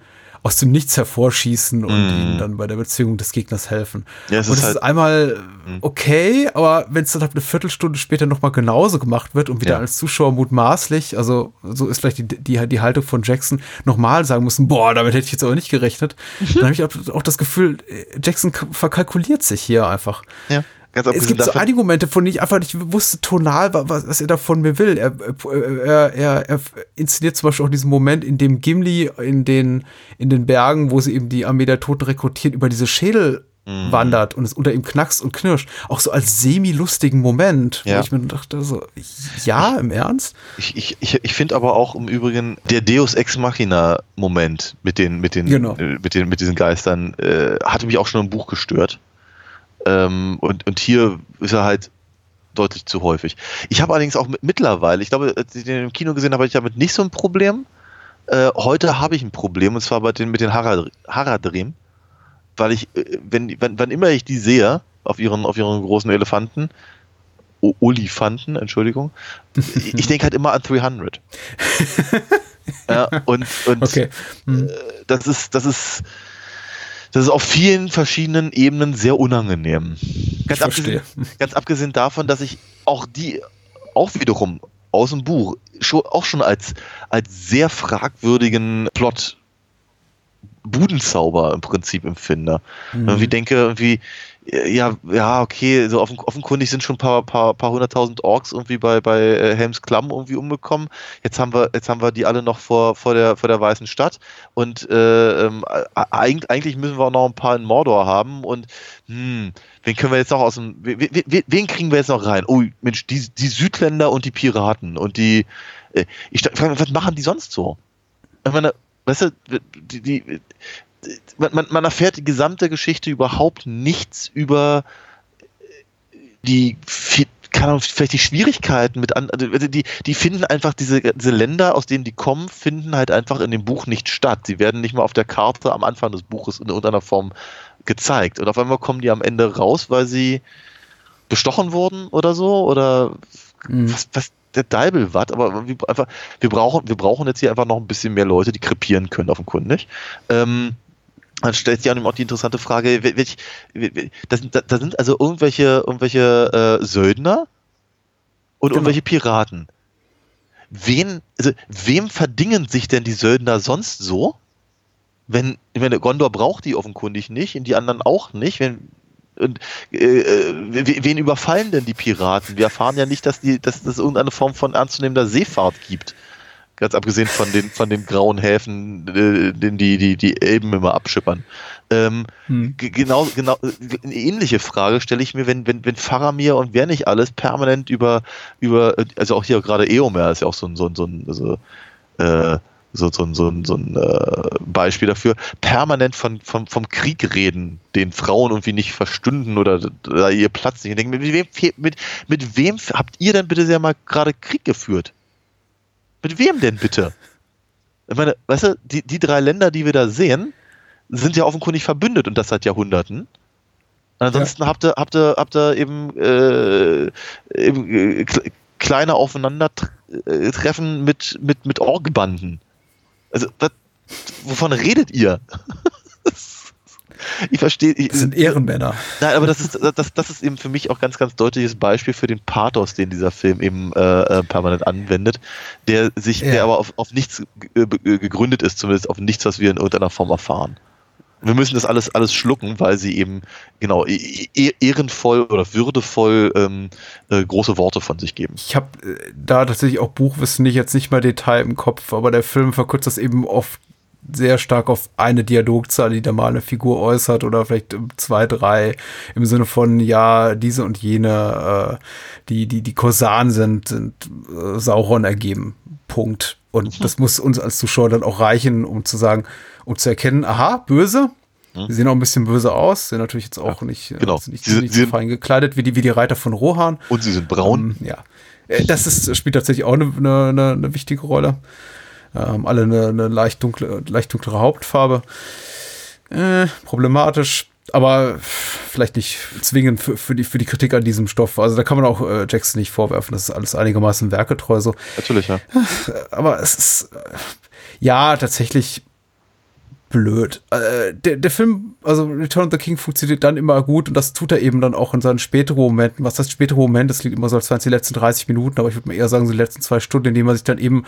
aus dem Nichts hervorschießen und mm. ihnen dann bei der Beziehung des Gegners helfen. Ja, es und ist das halt ist einmal mm. okay, aber wenn es dann halt eine Viertelstunde später nochmal genauso gemacht wird und wieder ja. als Zuschauer mutmaßlich, also so ist vielleicht die, die, die Haltung von Jackson, nochmal sagen müssen, boah, damit hätte ich jetzt aber nicht gerechnet, mhm. dann habe ich auch das Gefühl, Jackson verkalkuliert sich hier einfach. Ja. Es gibt so einige Momente, von denen ich einfach nicht wusste tonal, was, was er da von mir will. Er, er, er, er inszeniert zum Beispiel auch diesen Moment, in dem Gimli in den, in den Bergen, wo sie eben die Armee der Toten rekrutieren, über diese Schädel mhm. wandert und es unter ihm knackst und knirscht. Auch so als semi-lustigen Moment, ja. wo ich mir dachte, so, ja, im Ernst? Ich, ich, ich, ich finde aber auch im Übrigen der Deus Ex Machina-Moment mit den, mit den, genau. äh, mit den, mit diesen Geistern, äh, hatte mich auch schon im Buch gestört. Ähm, und, und hier ist er halt deutlich zu häufig. Ich habe allerdings auch mit, mittlerweile, ich glaube, als ich den im Kino gesehen habe, ich damit nicht so ein Problem. Äh, heute habe ich ein Problem und zwar bei den, mit den Harad- Haradrim, weil ich, äh, wenn, wenn, wann immer ich die sehe, auf ihren, auf ihren großen Elefanten, O Olifanten, Entschuldigung, ich denke halt immer an 300. ja, und und Okay. Hm. äh, das ist, das ist, das ist auf vielen verschiedenen Ebenen sehr unangenehm. Ganz abgesehen, ganz abgesehen davon, dass ich auch die, auch wiederum aus dem Buch, schon, auch schon als, als sehr fragwürdigen Plot Budenzauber im Prinzip empfinde. Mhm. Irgendwie denke, irgendwie, ja, ja, okay, so offen, offenkundig sind schon ein paar, paar, paar hunderttausend Orks irgendwie bei, bei äh, Helms Klamm irgendwie umgekommen. Jetzt haben wir, jetzt haben wir die alle noch vor, vor der, vor der Weißen Stadt und äh, ähm, eigentlich, müssen wir auch noch ein paar in Mordor haben und hm, wen können wir jetzt noch aus dem, wen, wen, wen kriegen wir jetzt noch rein? Oh, Mensch, die, die Südländer und die Piraten und die, äh, ich frage mich, was machen die sonst so? Ich meine, weißt du, die, die, man, man, erfährt die gesamte Geschichte überhaupt nichts über die fi- keine Ahnung, vielleicht die Schwierigkeiten mit an, also die, die finden einfach diese, diese Länder, aus denen die kommen, finden halt einfach in dem Buch nicht statt. Sie werden nicht mal auf der Karte am Anfang des Buches in irgendeiner Form gezeigt. Und auf einmal kommen die am Ende raus, weil sie bestochen wurden oder so oder Mhm. was, was der Deibel was, aber wir, einfach, wir, brauchen, wir brauchen jetzt hier einfach noch ein bisschen mehr Leute, die krepieren können, offenkundig. Ähm, dann stellt sich auch die interessante Frage, wel- welch, wel- wel- da, sind, da, sind also irgendwelche, irgendwelche äh, Söldner und Genau. irgendwelche Piraten. Wen, also, wem verdingen sich denn die Söldner sonst so? Wenn, ich meine, Gondor braucht die offenkundig nicht, und die anderen auch nicht. Wenn, und äh, äh, we- wen überfallen denn die Piraten? Wir erfahren ja nicht, dass die, dass es irgendeine Form von ernstzunehmender Seefahrt gibt. Ganz abgesehen von den, von den grauen Häfen, äh, den die, die, die Elben immer abschippern. Ähm, Hm. ge- genau, genau, eine ähnliche Frage stelle ich mir, wenn, wenn, wenn Faramir und wer nicht alles permanent über, über, also auch hier gerade Eomer ist ja auch so ein, so ein, so ein, also, äh, so, so, so, so ein äh, Beispiel dafür, permanent von, von, vom Krieg reden, den Frauen irgendwie nicht verstünden oder da ihr Platz nicht. Ich denke, mit wem, mit, mit wem habt ihr denn bitte sehr mal gerade Krieg geführt? Mit wem denn bitte? Ich meine, weißt du, die, die drei Länder, die wir da sehen, sind ja offenkundig verbündet und das seit Jahrhunderten. Ansonsten habt ihr, habt ihr, habt ihr eben, äh, eben äh, kle- kleine Aufeinandertreffen mit, mit, mit Orgbanden. Also, was, wovon redet ihr? Ich verstehe. Ich, Das sind Ehrenmänner. Nein, aber das ist, das, das ist eben für mich auch ganz, ganz deutliches Beispiel für den Pathos, den dieser Film eben äh, äh, permanent anwendet, der sich, Ja. der aber auf, auf nichts ge- ge- gegründet ist, zumindest auf nichts, was wir in irgendeiner Form erfahren. Wir müssen das alles, alles schlucken, weil sie eben genau e- e- ehrenvoll oder würdevoll ähm, äh, große Worte von sich geben. Ich habe äh, da tatsächlich auch Buchwissen nicht jetzt nicht mal Detail im Kopf, aber der Film verkürzt das eben oft sehr stark auf eine Dialogzahl, die da mal eine Figur äußert oder vielleicht ähm, zwei, drei im Sinne von ja diese und jene, äh, die die die Korsan sind, sind äh, Sauron ergeben. Punkt. Und das muss uns als Zuschauer dann auch reichen, um zu sagen, um zu erkennen, aha, böse. Sie sehen auch ein bisschen böse aus, sind natürlich jetzt auch nicht, äh, genau. nicht, Sie nicht sie so fein gekleidet wie die, wie die Reiter von Rohan. Und sie sind braun. Ähm, ja. Äh, Das ist, spielt tatsächlich auch eine, eine, eine wichtige Rolle. Ähm, alle eine, eine leicht, dunkle, leicht dunklere Hauptfarbe. Äh, problematisch, aber vielleicht nicht zwingend für, für, die, für die Kritik an diesem Stoff. Also da kann man auch äh, Jackson nicht vorwerfen, das ist alles einigermaßen werketreu so. Natürlich, ja. Aber es ist äh, ja tatsächlich blöd. Äh, der, der Film, also Return of the King funktioniert dann immer gut und das tut er eben dann auch in seinen späteren Momenten. Was heißt spätere Moment? Das liegt immer so als wären es die letzten 30 Minuten, aber ich würde mal eher sagen, so die letzten zwei Stunden, indem er sich dann eben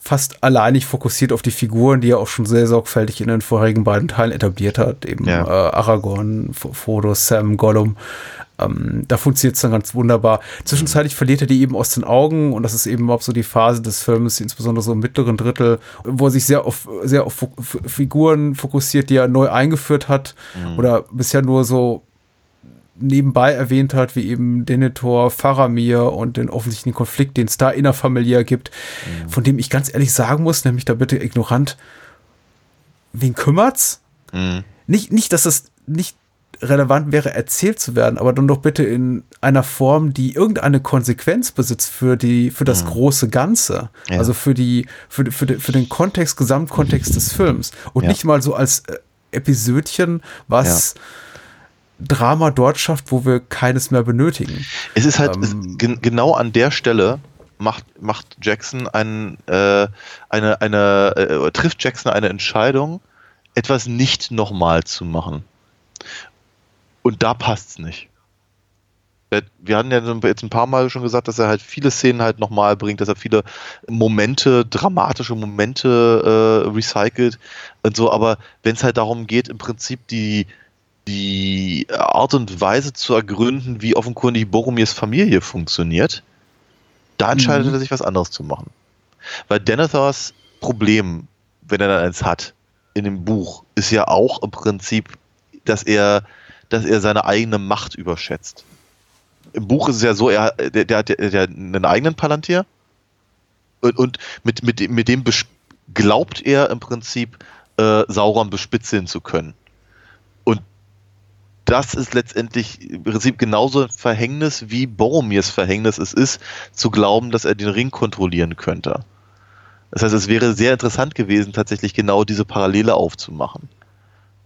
fast alleinig fokussiert auf die Figuren, die er auch schon sehr sorgfältig in den vorherigen beiden Teilen etabliert hat. Eben Ja. äh, Aragorn, Frodo, Sam, Gollum. Ähm, da funktioniert es dann ganz wunderbar. Zwischenzeitlich verliert er die eben aus den Augen und das ist eben auch so die Phase des Films, insbesondere so im mittleren Drittel, wo er sich sehr auf, sehr auf Figuren fokussiert, die er neu eingeführt hat oder bisher nur so nebenbei erwähnt hat, wie eben Denethor, Faramir und den offensichtlichen Konflikt, den es da innerfamiliär gibt, von dem ich ganz ehrlich sagen muss, nämlich da bitte ignorant, wen kümmert's? Mhm. Nicht, nicht, dass es nicht relevant wäre, erzählt zu werden, aber dann doch bitte in einer Form, die irgendeine Konsequenz besitzt für die, für das große Ganze. Ja. Also für die, für, für, für den Kontext, Gesamtkontext des Films. Und Ja. nicht mal so als äh, Episödchen, was Drama dort schafft, wo wir keines mehr benötigen. Es ist halt Ähm, es, gen genau an der Stelle macht, macht Jackson ein, äh, eine, eine, äh, trifft Jackson eine Entscheidung, etwas nicht nochmal zu machen. Und da passt's nicht. Wir hatten ja jetzt ein paar Mal schon gesagt, dass er halt viele Szenen halt nochmal bringt, dass er viele Momente, dramatische Momente äh, recycelt und so, aber wenn es halt darum geht, im Prinzip die, die Art und Weise zu ergründen, wie offenkundig Boromirs Familie funktioniert, da entscheidet Mhm. er sich was anderes zu machen. Weil Denethors Problem, wenn er dann eins hat, in dem Buch, ist ja auch im Prinzip, dass er, dass er seine eigene Macht überschätzt. Im Buch ist es ja so, er, der, der hat ja einen eigenen Palantir und, und mit, mit, dem- mit dem glaubt er im Prinzip, äh, Sauron bespitzeln zu können. Und das ist letztendlich im Prinzip genauso ein Verhängnis, wie Boromirs Verhängnis es ist, zu glauben, dass er den Ring kontrollieren könnte. Das heißt, es wäre sehr interessant gewesen, tatsächlich genau diese Parallele aufzumachen.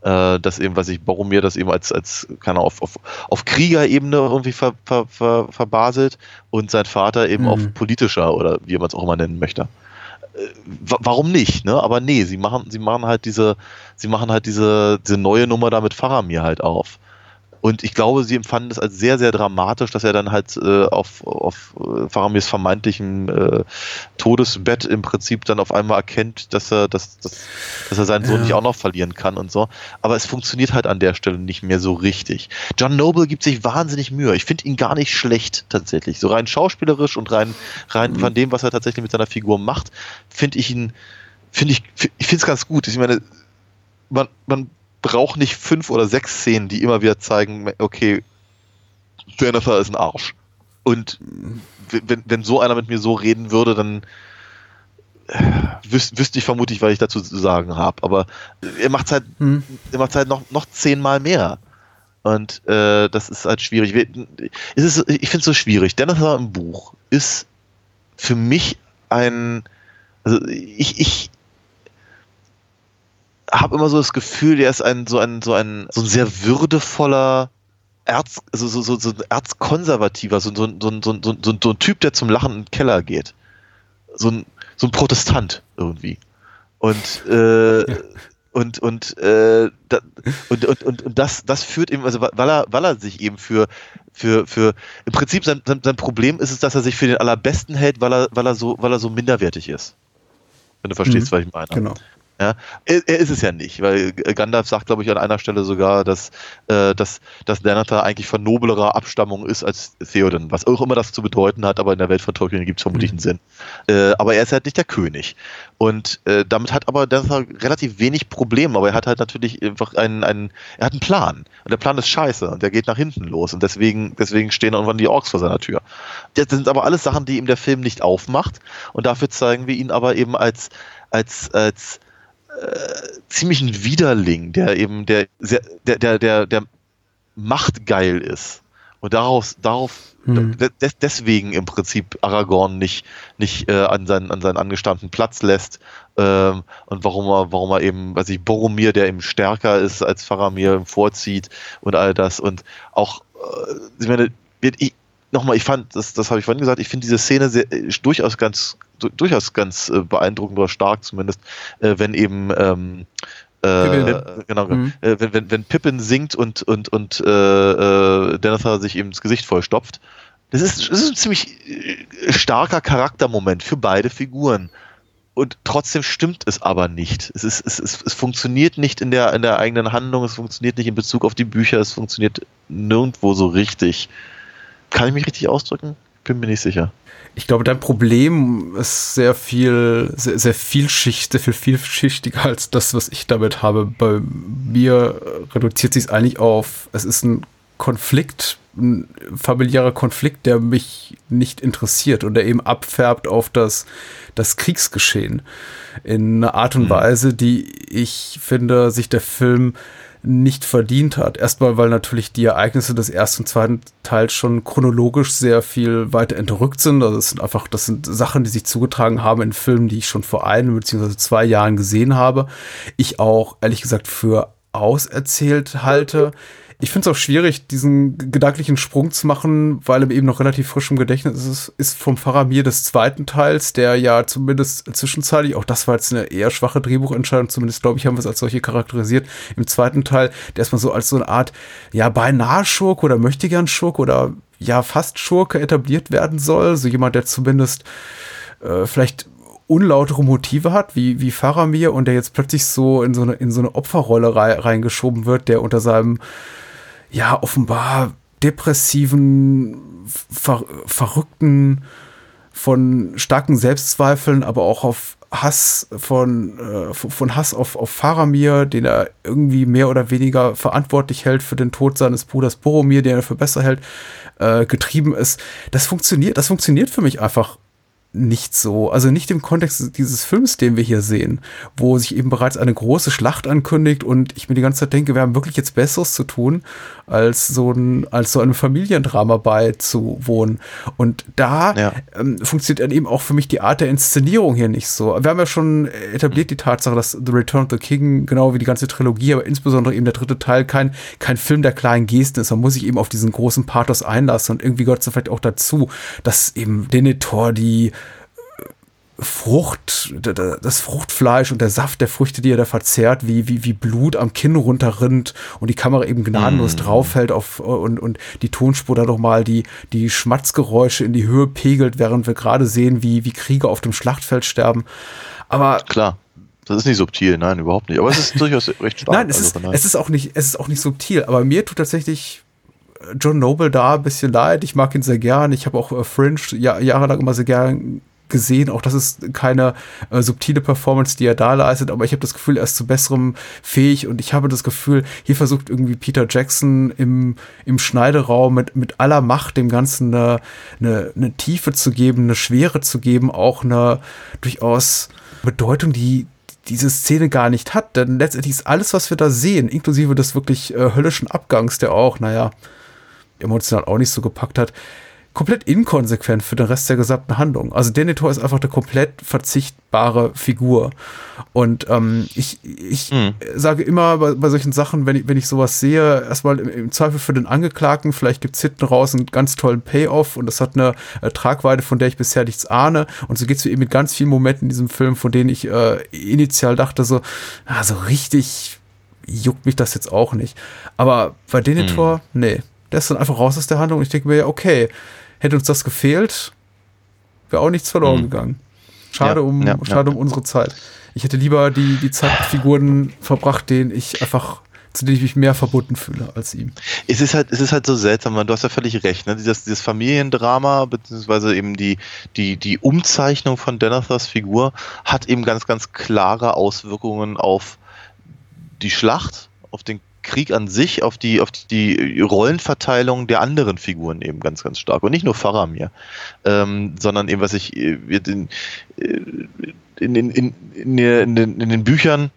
Äh, dass eben, was ich Boromir das eben als, als keine Ahnung, auf, auf, auf Kriegerebene irgendwie ver, ver, ver, verbaselt und sein Vater eben Mhm. auf politischer oder wie man es auch immer nennen möchte. Äh, wa- warum nicht, ne? Aber nee, sie machen, sie machen halt diese, sie machen halt diese, diese neue Nummer da mit Faramir halt auf. Und ich glaube, sie empfanden es als sehr, sehr dramatisch, dass er dann halt äh, auf, auf äh, Faramirs vermeintlichem äh, Todesbett im Prinzip dann auf einmal erkennt, dass er, dass, dass, dass er seinen Sohn Ja. nicht auch noch verlieren kann und so. Aber es funktioniert halt an der Stelle nicht mehr so richtig. John Noble gibt sich wahnsinnig Mühe. Ich finde ihn gar nicht schlecht tatsächlich. So rein schauspielerisch und rein, rein von dem, was er tatsächlich mit seiner Figur macht, finde ich ihn, finde ich, ich finde es ganz gut. Ich meine, man, man braucht nicht fünf oder sechs Szenen, die immer wieder zeigen, okay, Jennifer ist ein Arsch. Und wenn, wenn so einer mit mir so reden würde, dann wüs wüsste ich vermutlich, was ich dazu zu sagen habe. Aber er macht halt, Hm. er macht halt noch, noch zehnmal mehr. Und äh, das ist halt schwierig. Es ist, ich finde es so schwierig. Jennifer im Buch ist für mich ein, also ich, ich habe immer so das Gefühl, der ist ein so ein so ein so ein sehr würdevoller Erz, also so, so, so ein erzkonservativer, so, so, so, so, so, so, so ein Typ, der zum Lachen in den Keller geht. So ein, so ein Protestant irgendwie. Und, äh, und, und, äh, da, und, und, und, und das, das führt eben, also weil er, weil er sich eben für, für, für im Prinzip sein, sein, sein Problem ist es, dass er sich für den allerbesten hält, weil er, weil er so, weil er so minderwertig ist. Wenn du verstehst, Mhm. was ich meine. Genau. Ja, er, er ist es ja nicht, weil Gandalf sagt, glaube ich, an einer Stelle sogar, dass, äh, dass, dass Denethor eigentlich von noblerer Abstammung ist als Theoden, was auch immer das zu bedeuten hat, aber in der Welt von Tolkien gibt es vermutlich einen Sinn. Äh, aber er ist halt nicht der König. Und äh, damit hat aber Denethor relativ wenig Probleme, aber er hat halt natürlich einfach einen, einen, er hat einen Plan. Und der Plan ist scheiße und der geht nach hinten los. Und deswegen, deswegen stehen irgendwann die Orks vor seiner Tür. Das sind aber alles Sachen, die ihm der Film nicht aufmacht. Und dafür zeigen wir ihn aber eben als, als, als ziemlichen Widerling, der eben der sehr, der der der der machtgeil ist und daraus darauf Hm. des, deswegen im Prinzip Aragorn nicht nicht äh, an seinen an seinen angestammten Platz lässt ähm, und warum er warum er eben weiß ich Boromir der eben stärker ist als Faramir vorzieht und all das und auch äh, ich meine ich nochmal, ich fand, das, das habe ich vorhin gesagt, ich finde diese Szene sehr, äh, durchaus ganz, du, durchaus ganz äh, beeindruckend oder stark zumindest, äh, wenn eben ähm, äh, äh, genau, Mhm. äh, wenn, wenn, wenn Pippin singt und, und, und äh, äh, Denethor sich eben das Gesicht vollstopft. Das ist, das ist ein ziemlich äh, starker Charaktermoment für beide Figuren. Und trotzdem stimmt es aber nicht. Es, ist, es, es, es funktioniert nicht in der, in der eigenen Handlung, es funktioniert nicht in Bezug auf die Bücher, es funktioniert nirgendwo so richtig. Kann ich mich richtig ausdrücken? Bin mir nicht sicher. Ich glaube, dein Problem ist sehr viel, sehr, sehr vielschichtig, sehr viel vielschichtiger als das, was ich damit habe. Bei mir reduziert sich es eigentlich auf, es ist ein Konflikt, ein familiärer Konflikt, der mich nicht interessiert und der eben abfärbt auf das, das Kriegsgeschehen in einer Art und Mhm. Weise, die ich finde, sich der Film nicht verdient hat. Erstmal, weil natürlich die Ereignisse des ersten und zweiten Teils schon chronologisch sehr viel weiter entrückt sind. Also es sind einfach, das sind Sachen, die sich zugetragen haben in Filmen, die ich schon vor einem bzw. zwei Jahren gesehen habe. Ich auch, ehrlich gesagt, für auserzählt halte. Ich finde es auch schwierig, diesen gedanklichen Sprung zu machen, weil er eben noch relativ frisch im Gedächtnis ist, ist vom Faramir des zweiten Teils, der ja zumindest zwischenzeitlich, auch das war jetzt eine eher schwache Drehbuchentscheidung, zumindest glaube ich, haben wir es als solche charakterisiert, im zweiten Teil, der erstmal so als so eine Art, ja, beinahe Schurk oder möchte gern Schurk oder ja, fast Schurke etabliert werden soll. So jemand, der zumindest äh, vielleicht unlautere Motive hat, wie, wie Faramir und der jetzt plötzlich so in so eine, in so eine Opferrolle rei reingeschoben wird, der unter seinem, ja, offenbar depressiven, ver verrückten, von starken Selbstzweifeln, aber auch auf Hass von, äh, von Hass auf, auf Faramir, den er irgendwie mehr oder weniger verantwortlich hält für den Tod seines Bruders Boromir, den er für besser hält, äh, getrieben ist. Das funktioniert, das funktioniert für mich einfach nicht so, also nicht im Kontext dieses Films, den wir hier sehen, wo sich eben bereits eine große Schlacht ankündigt und ich mir die ganze Zeit denke, wir haben wirklich jetzt Besseres zu tun, als so ein, als so einem Familiendrama beizuwohnen. Und da Ja. ähm, funktioniert dann eben auch für mich die Art der Inszenierung hier nicht so. Wir haben ja schon etabliert die Tatsache, dass The Return of the King, genau wie die ganze Trilogie, aber insbesondere eben der dritte Teil, kein, kein Film der kleinen Gesten ist. Man muss sich eben auf diesen großen Pathos einlassen und irgendwie gehört es vielleicht auch dazu, dass eben Denethor die Frucht, das Fruchtfleisch und der Saft der Früchte, die er da verzehrt, wie, wie, wie Blut am Kinn runterrinnt und die Kamera eben gnadenlos Mm. draufhält auf und, und die Tonspur da doch mal die, die Schmatzgeräusche in die Höhe pegelt, während wir gerade sehen, wie, wie Krieger auf dem Schlachtfeld sterben. Aber Klar. Das ist nicht subtil, nein, überhaupt nicht. Aber es ist durchaus recht stark. Nein, es also ist, es ist auch nicht, es ist auch nicht subtil, aber mir tut tatsächlich äh, John Noble da ein bisschen leid. Ich mag ihn sehr gern. Ich habe auch äh, Fringe ja, jahrelang immer sehr gern gesehen. Auch das ist keine äh, subtile Performance, die er da leistet, aber ich habe das Gefühl, er ist zu besserem fähig und ich habe das Gefühl, hier versucht irgendwie Peter Jackson im, im Schneideraum mit, mit aller Macht dem Ganzen eine, eine, eine Tiefe zu geben, eine Schwere zu geben, auch eine durchaus Bedeutung, die diese Szene gar nicht hat. Denn letztendlich ist alles, was wir da sehen, inklusive des wirklich äh, höllischen Abgangs, der auch, naja, emotional auch nicht so gepackt hat, komplett inkonsequent für den Rest der gesamten Handlung. Also Denethor ist einfach eine komplett verzichtbare Figur. Und ähm, ich, ich Mhm. sage immer bei, bei solchen Sachen, wenn ich, wenn ich sowas sehe, erstmal im, im Zweifel für den Angeklagten, vielleicht gibt's hinten raus einen ganz tollen Payoff und das hat eine äh, Tragweite, von der ich bisher nichts ahne. Und so geht's mir eben mit ganz vielen Momenten in diesem Film, von denen ich äh, initial dachte, so, ah, so richtig juckt mich das jetzt auch nicht. Aber bei Denethor, nee. Der ist dann einfach raus aus der Handlung. Ich denke mir, ja, okay, hätte uns das gefehlt, wäre auch nichts verloren Mhm. gegangen. Schade, Ja, um, ja, schade ja. um unsere Zeit. Ich hätte lieber die, die Zeit mit Figuren verbracht, denen ich einfach, zu denen ich mich mehr verbunden fühle als ihm. Es ist halt, es ist halt so seltsam, man, du hast ja völlig recht, ne? Dieses, dieses Familiendrama, beziehungsweise eben die, die, die Umzeichnung von Denethors Figur hat eben ganz, ganz klare Auswirkungen auf die Schlacht, auf den Krieg an sich, auf die, auf die Rollenverteilung der anderen Figuren eben ganz, ganz stark. Und nicht nur Faramir, ähm, sondern eben, was ich äh, in, äh, in, in, in, in, den, Büchern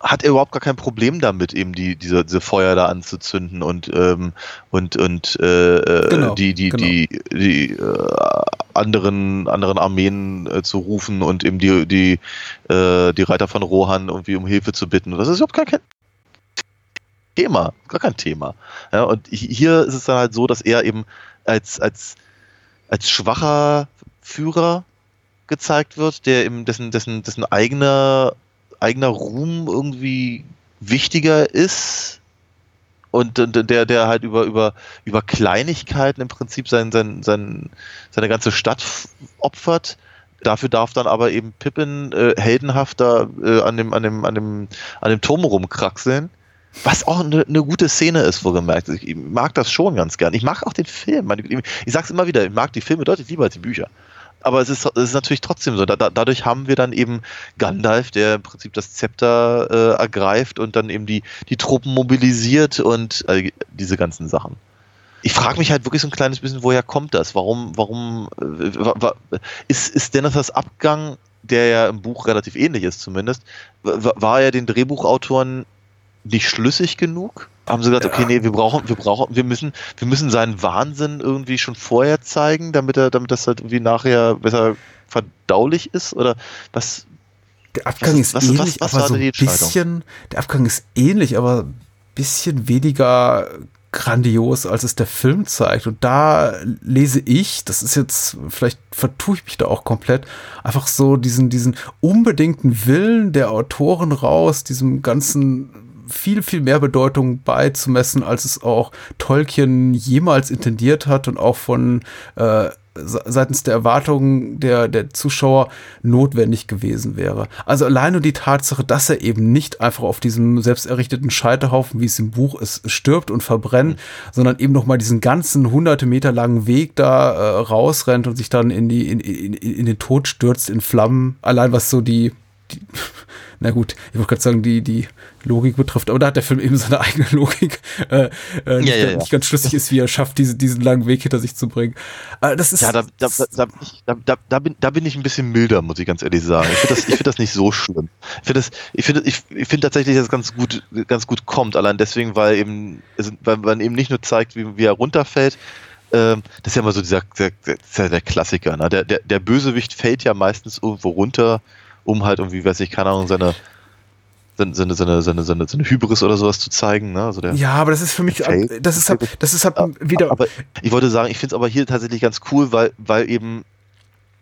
hat er überhaupt gar kein Problem damit, eben die, diese, diese Feuer da anzuzünden und, ähm, und, und äh, äh, Genau, die, die, genau. die, die äh, anderen, anderen Armeen äh, zu rufen und eben die, die, äh, die Reiter von Rohan irgendwie um Hilfe zu bitten. Das ist überhaupt gar kein Thema, gar kein Thema. Ja, und hi- hier ist es dann halt so, dass er eben als, als, als schwacher Führer gezeigt wird, der eben dessen, dessen, dessen eigener, eigener Ruhm irgendwie wichtiger ist und der, der halt über, über, über Kleinigkeiten im Prinzip sein, sein, sein, seine ganze Stadt opfert. Dafür darf dann aber eben Pippin äh, heldenhaft äh, an, dem, an, dem, an, dem, an dem Turm rumkraxeln. Was auch eine, eine gute Szene ist, wohlgemerkt. Ich mag das schon ganz gern. Ich mag auch den Film. Ich sag's immer wieder, ich mag die Filme deutlich lieber als die Bücher. Aber es ist, es ist natürlich trotzdem so. Da, da, dadurch haben wir dann eben Gandalf, der im Prinzip das Zepter äh, ergreift und dann eben die, die Truppen mobilisiert und äh, diese ganzen Sachen. Ich frage mich halt wirklich so ein kleines bisschen, woher kommt das? Warum, warum äh, ist, ist Denethors Abgang, der ja im Buch relativ ähnlich ist zumindest, wa- war ja den Drehbuchautoren nicht schlüssig genug. Haben sie gesagt, okay, nee, wir brauchen, wir brauchen, wir müssen, wir müssen seinen Wahnsinn irgendwie schon vorher zeigen, damit er, damit das halt irgendwie nachher besser verdaulich ist? Oder was? Der Abgang Was- ist was- ähnlich, was aber war so ein bisschen, der Abgang ist ähnlich, aber ein bisschen weniger grandios, als es der Film zeigt. Und da lese ich, das ist jetzt, vielleicht vertue ich mich da auch komplett, einfach so diesen, diesen unbedingten Willen der Autoren raus, diesem ganzen viel, viel mehr Bedeutung beizumessen, als es auch Tolkien jemals intendiert hat und auch von äh, se- seitens der Erwartungen der, der Zuschauer notwendig gewesen wäre. Also allein nur die Tatsache, dass er eben nicht einfach auf diesem selbst errichteten Scheiterhaufen, wie es im Buch ist, stirbt und verbrennt, sondern eben noch mal diesen ganzen hunderte Meter langen Weg da äh, rausrennt und sich dann in die in, in, in den Tod stürzt in Flammen. Allein was so die, die na gut, ich wollte gerade sagen, die, die Logik betrifft, aber da hat der Film eben seine eigene Logik, äh, äh, nicht, Ja, ja, ja. nicht ganz schlüssig ist, wie er schafft, diese, diesen langen Weg hinter sich zu bringen. Äh, das ist, Ja, da, da, da, da, bin ich- da, da, bin, da bin ich ein bisschen milder, muss ich ganz ehrlich sagen. Ich finde das, ich find das nicht so schlimm. Ich finde das- ich finde, ich, ich finde tatsächlich, dass es ganz gut, ganz gut kommt. Allein deswegen, weil eben, weil man eben nicht nur zeigt, wie, wie er runterfällt. Ähm, das ist ja immer so dieser, der, der, der Klassiker. Ne? Der, der, der Bösewicht fällt ja meistens irgendwo runter, um halt irgendwie, weiß ich, keine Ahnung, seine, seine, seine, seine, seine, seine, seine Hybris oder sowas zu zeigen. Ne? Also der, ja, aber das ist für mich, Fail. das ist halt, das ist halt wieder, aber ich wollte sagen, ich finde es aber hier tatsächlich ganz cool, weil, weil eben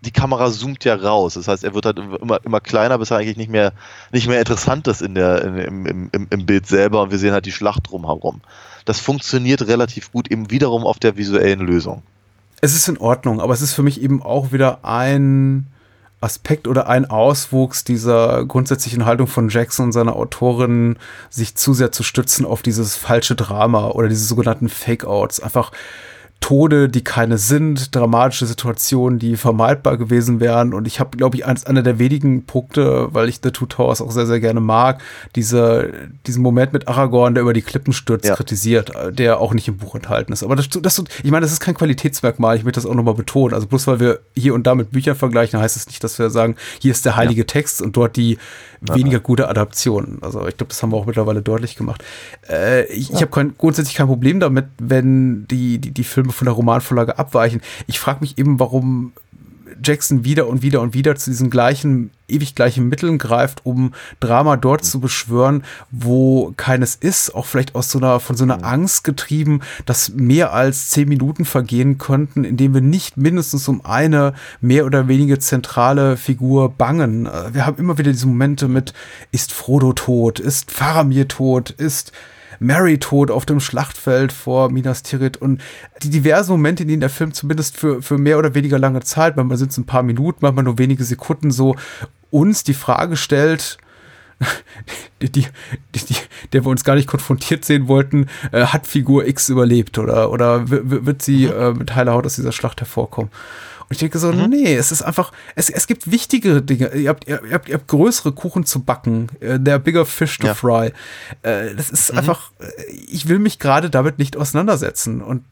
die Kamera zoomt ja raus. Das heißt, er wird halt immer, immer kleiner, bis er eigentlich nicht mehr, nicht mehr interessant ist in der, in, im, im, im- im Bild selber und wir sehen halt die Schlacht drumherum. Das funktioniert relativ gut eben wiederum auf der visuellen Lösung. es ist in Ordnung, aber es ist für mich eben auch wieder ein Aspekt oder ein Auswuchs dieser grundsätzlichen Haltung von Jackson und seiner Autorin, sich zu sehr zu stützen auf dieses falsche Drama oder diese sogenannten Fake-Outs. Einfach Tode, die keine sind, dramatische Situationen, die vermeidbar gewesen wären. Und ich habe, glaube ich, eins, einer der wenigen Punkte, weil ich The Two Towers auch sehr, sehr gerne mag, diese, diesen Moment mit Aragorn, der über die Klippen stürzt, Ja. kritisiert, der auch nicht im Buch enthalten ist. Aber das, das, ich meine, das ist kein Qualitätsmerkmal, ich möchte das auch nochmal betonen. Also bloß weil wir hier und da mit Büchern vergleichen, heißt es nicht, dass wir sagen, hier ist der heilige Text und dort die weniger gute Adaption. Also ich glaube, das haben wir auch mittlerweile deutlich gemacht. Äh, ich ich habe grundsätzlich kein Problem damit, wenn die, die, die Filme von der Romanvorlage abweichen. Ich frage mich eben, warum Jackson wieder und wieder und wieder zu diesen gleichen, ewig gleichen Mitteln greift, um Drama dort zu beschwören, wo keines ist, auch vielleicht aus so einer, von so einer Angst getrieben, dass mehr als zehn Minuten vergehen könnten, indem wir nicht mindestens um eine mehr oder weniger zentrale Figur bangen. Äh, Wir haben immer wieder diese Momente mit, ist Frodo tot, ist Faramir tot, ist Mary tot auf dem Schlachtfeld vor Minas Tirith und die diversen Momente, in denen der Film zumindest für, für mehr oder weniger lange Zeit, manchmal sind es ein paar Minuten, manchmal nur wenige Sekunden, so uns die Frage stellt, die, die, die, der wir uns gar nicht konfrontiert sehen wollten, äh, hat Figur X überlebt oder, oder wird sie äh, mit heiler Haut aus dieser Schlacht hervorkommen? Und ich denke so, nee, es ist einfach, es, es gibt wichtigere Dinge. Ihr habt, ihr, habt, ihr habt größere Kuchen zu backen. Äh, Der bigger fish to Ja. fry. Äh, das ist einfach, äh, ich will mich gerade damit nicht auseinandersetzen. Und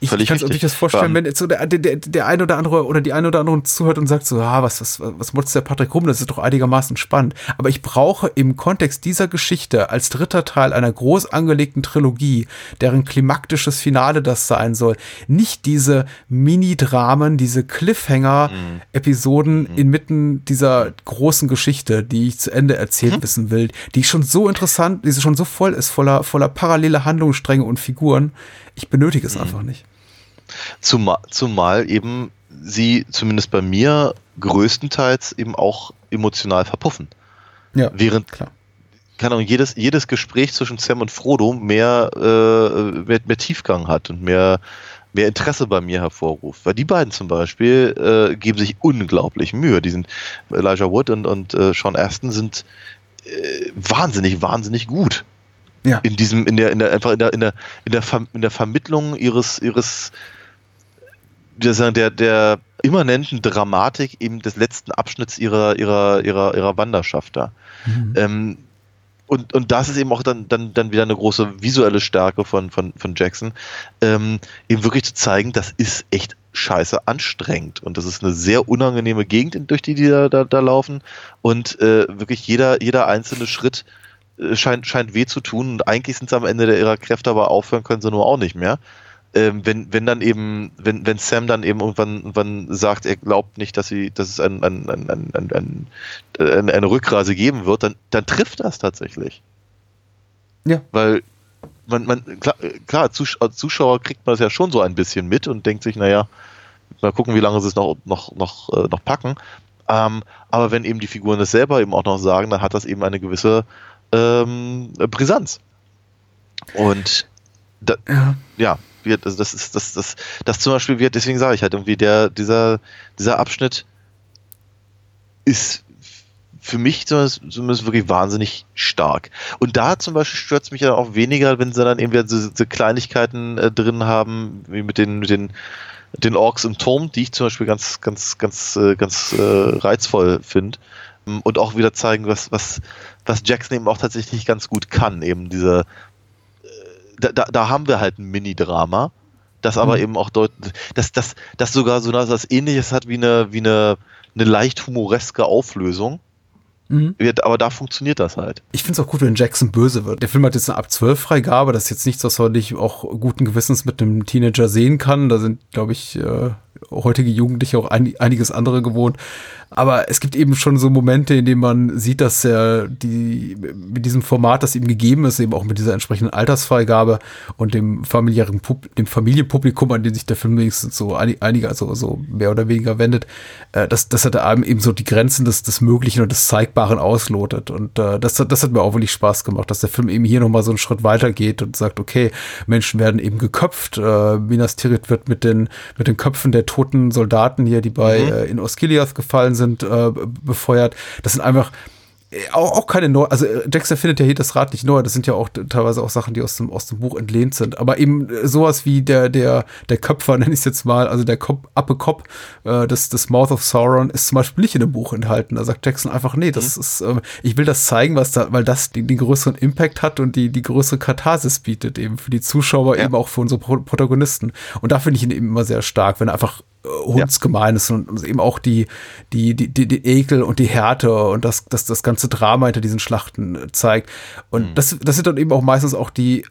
ich kann es richtig. durchaus vorstellen, wenn jetzt so der, der, der, eine oder andere oder die eine oder andere zuhört und sagt so, ah, was, was, was motzt der Patrick rum? Das ist doch einigermaßen spannend. Aber ich brauche im Kontext dieser Geschichte als dritter Teil einer groß angelegten Trilogie, deren klimaktisches Finale das sein soll, nicht diese Mini-Dramen, diese Cliffhanger-Episoden inmitten dieser großen Geschichte, die ich zu Ende erzählt wissen will, die schon so interessant, die schon so voll ist, voller, voller paralleler Handlungsstränge und Figuren. Ich benötige es einfach nicht. Zumal, zumal eben sie zumindest bei mir größtenteils eben auch emotional verpuffen. Ja, Während klar. keine Ahnung, jedes, jedes Gespräch zwischen Sam und Frodo mehr, äh, mehr, mehr Tiefgang hat und mehr, mehr Interesse bei mir hervorruft. Weil die beiden zum Beispiel äh, geben sich unglaublich Mühe. Die sind, Elijah Wood und, und äh, Sean Aston sind äh, wahnsinnig, wahnsinnig gut. Ja. In diesem, in der, in der, einfach in der, in der, in der, Ver, in der Vermittlung ihres, ihres, der, der immanenten Dramatik eben des letzten Abschnitts ihrer, ihrer, ihrer, ihrer Wanderschaft da. Ähm, und, und das ist eben auch dann, dann, dann wieder eine große visuelle Stärke von, von, von Jackson, ähm, eben wirklich zu zeigen, das ist echt scheiße anstrengend und das ist eine sehr unangenehme Gegend, durch die die da, da, da laufen und äh, wirklich jeder, jeder einzelne Schritt äh, scheint, scheint weh zu tun und eigentlich sind sie am Ende ihrer Kräfte, aber aufhören können sie nur auch nicht mehr. Ähm, wenn, wenn dann eben, wenn, wenn Sam dann eben irgendwann, irgendwann sagt, er glaubt nicht, dass sie, dass es ein, ein, ein, ein, ein, ein, eine, eine Rückreise geben wird, dann, dann trifft das tatsächlich. Ja. Weil man, man, klar, klar Zus- als Zuschauer kriegt man das ja schon so ein bisschen mit und denkt sich, naja, mal gucken, wie lange sie es noch, noch, noch, äh, noch packen. Ähm, aber wenn eben die Figuren das selber eben auch noch sagen, dann hat das eben eine gewisse ähm, Brisanz. Und da, Ja. ja, wird, also das ist, das, das, das zum Beispiel wird, deswegen sage ich halt irgendwie, der, dieser, dieser Abschnitt ist für mich zumindest, zumindest wirklich wahnsinnig stark. Und da zum Beispiel stört es mich dann auch weniger, wenn sie dann eben wieder so, so Kleinigkeiten äh, drin haben, wie mit den, mit den, den Orks im Turm, die ich zum Beispiel ganz, ganz, ganz, äh, ganz äh, reizvoll finde. Und auch wieder zeigen, was, was, was Jackson eben auch tatsächlich ganz gut kann. Eben diese, da, da, da haben wir halt ein Mini-Drama, das aber Mhm. eben auch deutlich, das, das, das sogar so was ähnliches hat wie eine, wie eine, eine leicht humoreske Auflösung. Mhm. Aber da funktioniert das halt. Ich finde es auch gut, wenn Jackson böse wird. Der Film hat jetzt eine ab 12 Freigabe, das ist jetzt nichts, was man nicht auch guten Gewissens mit einem Teenager sehen kann. Da sind, glaube ich, äh, heutige Jugendliche auch ein, einiges andere gewohnt. Aber es gibt eben schon so Momente, in denen man sieht, dass er die mit diesem Format, das ihm gegeben ist, eben auch mit dieser entsprechenden Altersfreigabe und dem familiären Pub dem Familienpublikum, an den sich der Film wenigstens so einig- einige, also so mehr oder weniger wendet, äh, dass, dass er da eben so die Grenzen des, des Möglichen und des Zeigbaren auslotet. Und äh, das, hat- das hat mir auch wirklich Spaß gemacht, dass der Film eben hier nochmal so einen Schritt weiter geht und sagt, okay, Menschen werden eben geköpft. Äh, Minas Tirith wird mit den, mit den Köpfen der toten Soldaten hier, die bei äh, in Osgiliath gefallen sind, äh, befeuert. Das sind einfach äh, auch, auch keine neu, also äh, Jackson findet ja hier das Rad nicht neu, das sind ja auch teilweise auch Sachen, die aus dem, aus dem Buch entlehnt sind. Aber eben äh, sowas wie der, der, der Köpfer, nenne ich es jetzt mal, also der Kop, Appe Kop, äh, das, das Mouth of Sauron, ist zum Beispiel nicht in dem Buch enthalten. Da sagt Jackson einfach, nee, das ist, ähm, ich will das zeigen, was da, weil das den, den größeren Impact hat und die, die größere Katharsis bietet, eben für die Zuschauer, Ja. eben auch für unsere Pro Protagonisten. Und da finde ich ihn eben immer sehr stark, wenn er einfach hundsgemein ist und, eben auch die, die, die, die, die Ekel und die Härte und das, das, das ganze Drama hinter diesen Schlachten äh, zeigt. Und das, das sind dann eben auch meistens auch die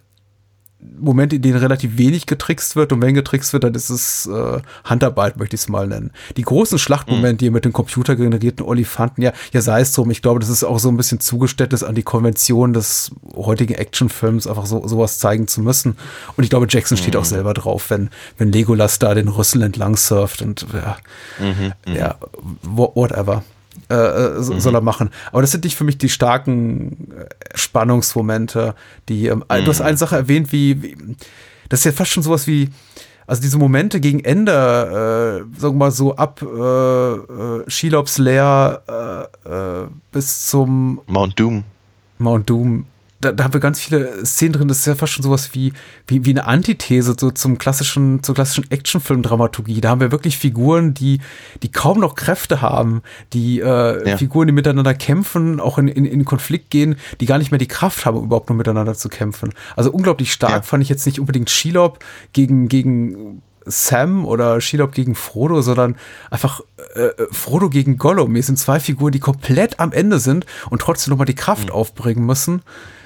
Momente, in denen relativ wenig getrickst wird und wenn getrickst wird, dann ist es äh, Handarbeit, möchte ich es mal nennen. Die großen Schlachtmomente hier mit den computergenerierten Olifanten, ja, ja sei es drum, ich glaube, das ist auch so ein bisschen Zugeständnis an die Konvention des heutigen Actionfilms, einfach so sowas zeigen zu müssen. Und ich glaube, Jackson steht auch selber drauf, wenn, wenn Legolas da den Rüssel entlang surft und ja, ja wha- whatever. Äh, äh, so, soll er machen. Aber das sind nicht für mich die starken äh, Spannungsmomente, die, ähm, du hast eine Sache erwähnt, wie, wie, das ist ja fast schon sowas wie, also diese Momente gegen Ende, äh, sagen wir mal so ab äh, Shelobs Lair äh, bis zum Mount Doom. Mount Doom, da, da haben wir ganz viele Szenen drin, das ist ja fast schon sowas wie, wie, wie eine Antithese so zum klassischen, zur klassischen Actionfilm-Dramaturgie. Da haben wir wirklich Figuren, die, die kaum noch Kräfte haben, die äh, Ja. Figuren, die miteinander kämpfen, auch in, in, in Konflikt gehen, die gar nicht mehr die Kraft haben, überhaupt nur miteinander zu kämpfen. Also unglaublich stark Ja. fand ich jetzt nicht unbedingt Shelob gegen, gegen Sam oder Shelob gegen Frodo, sondern einfach äh, äh, Frodo gegen Gollum. Hier sind zwei Figuren, die komplett am Ende sind und trotzdem nochmal die Kraft aufbringen müssen.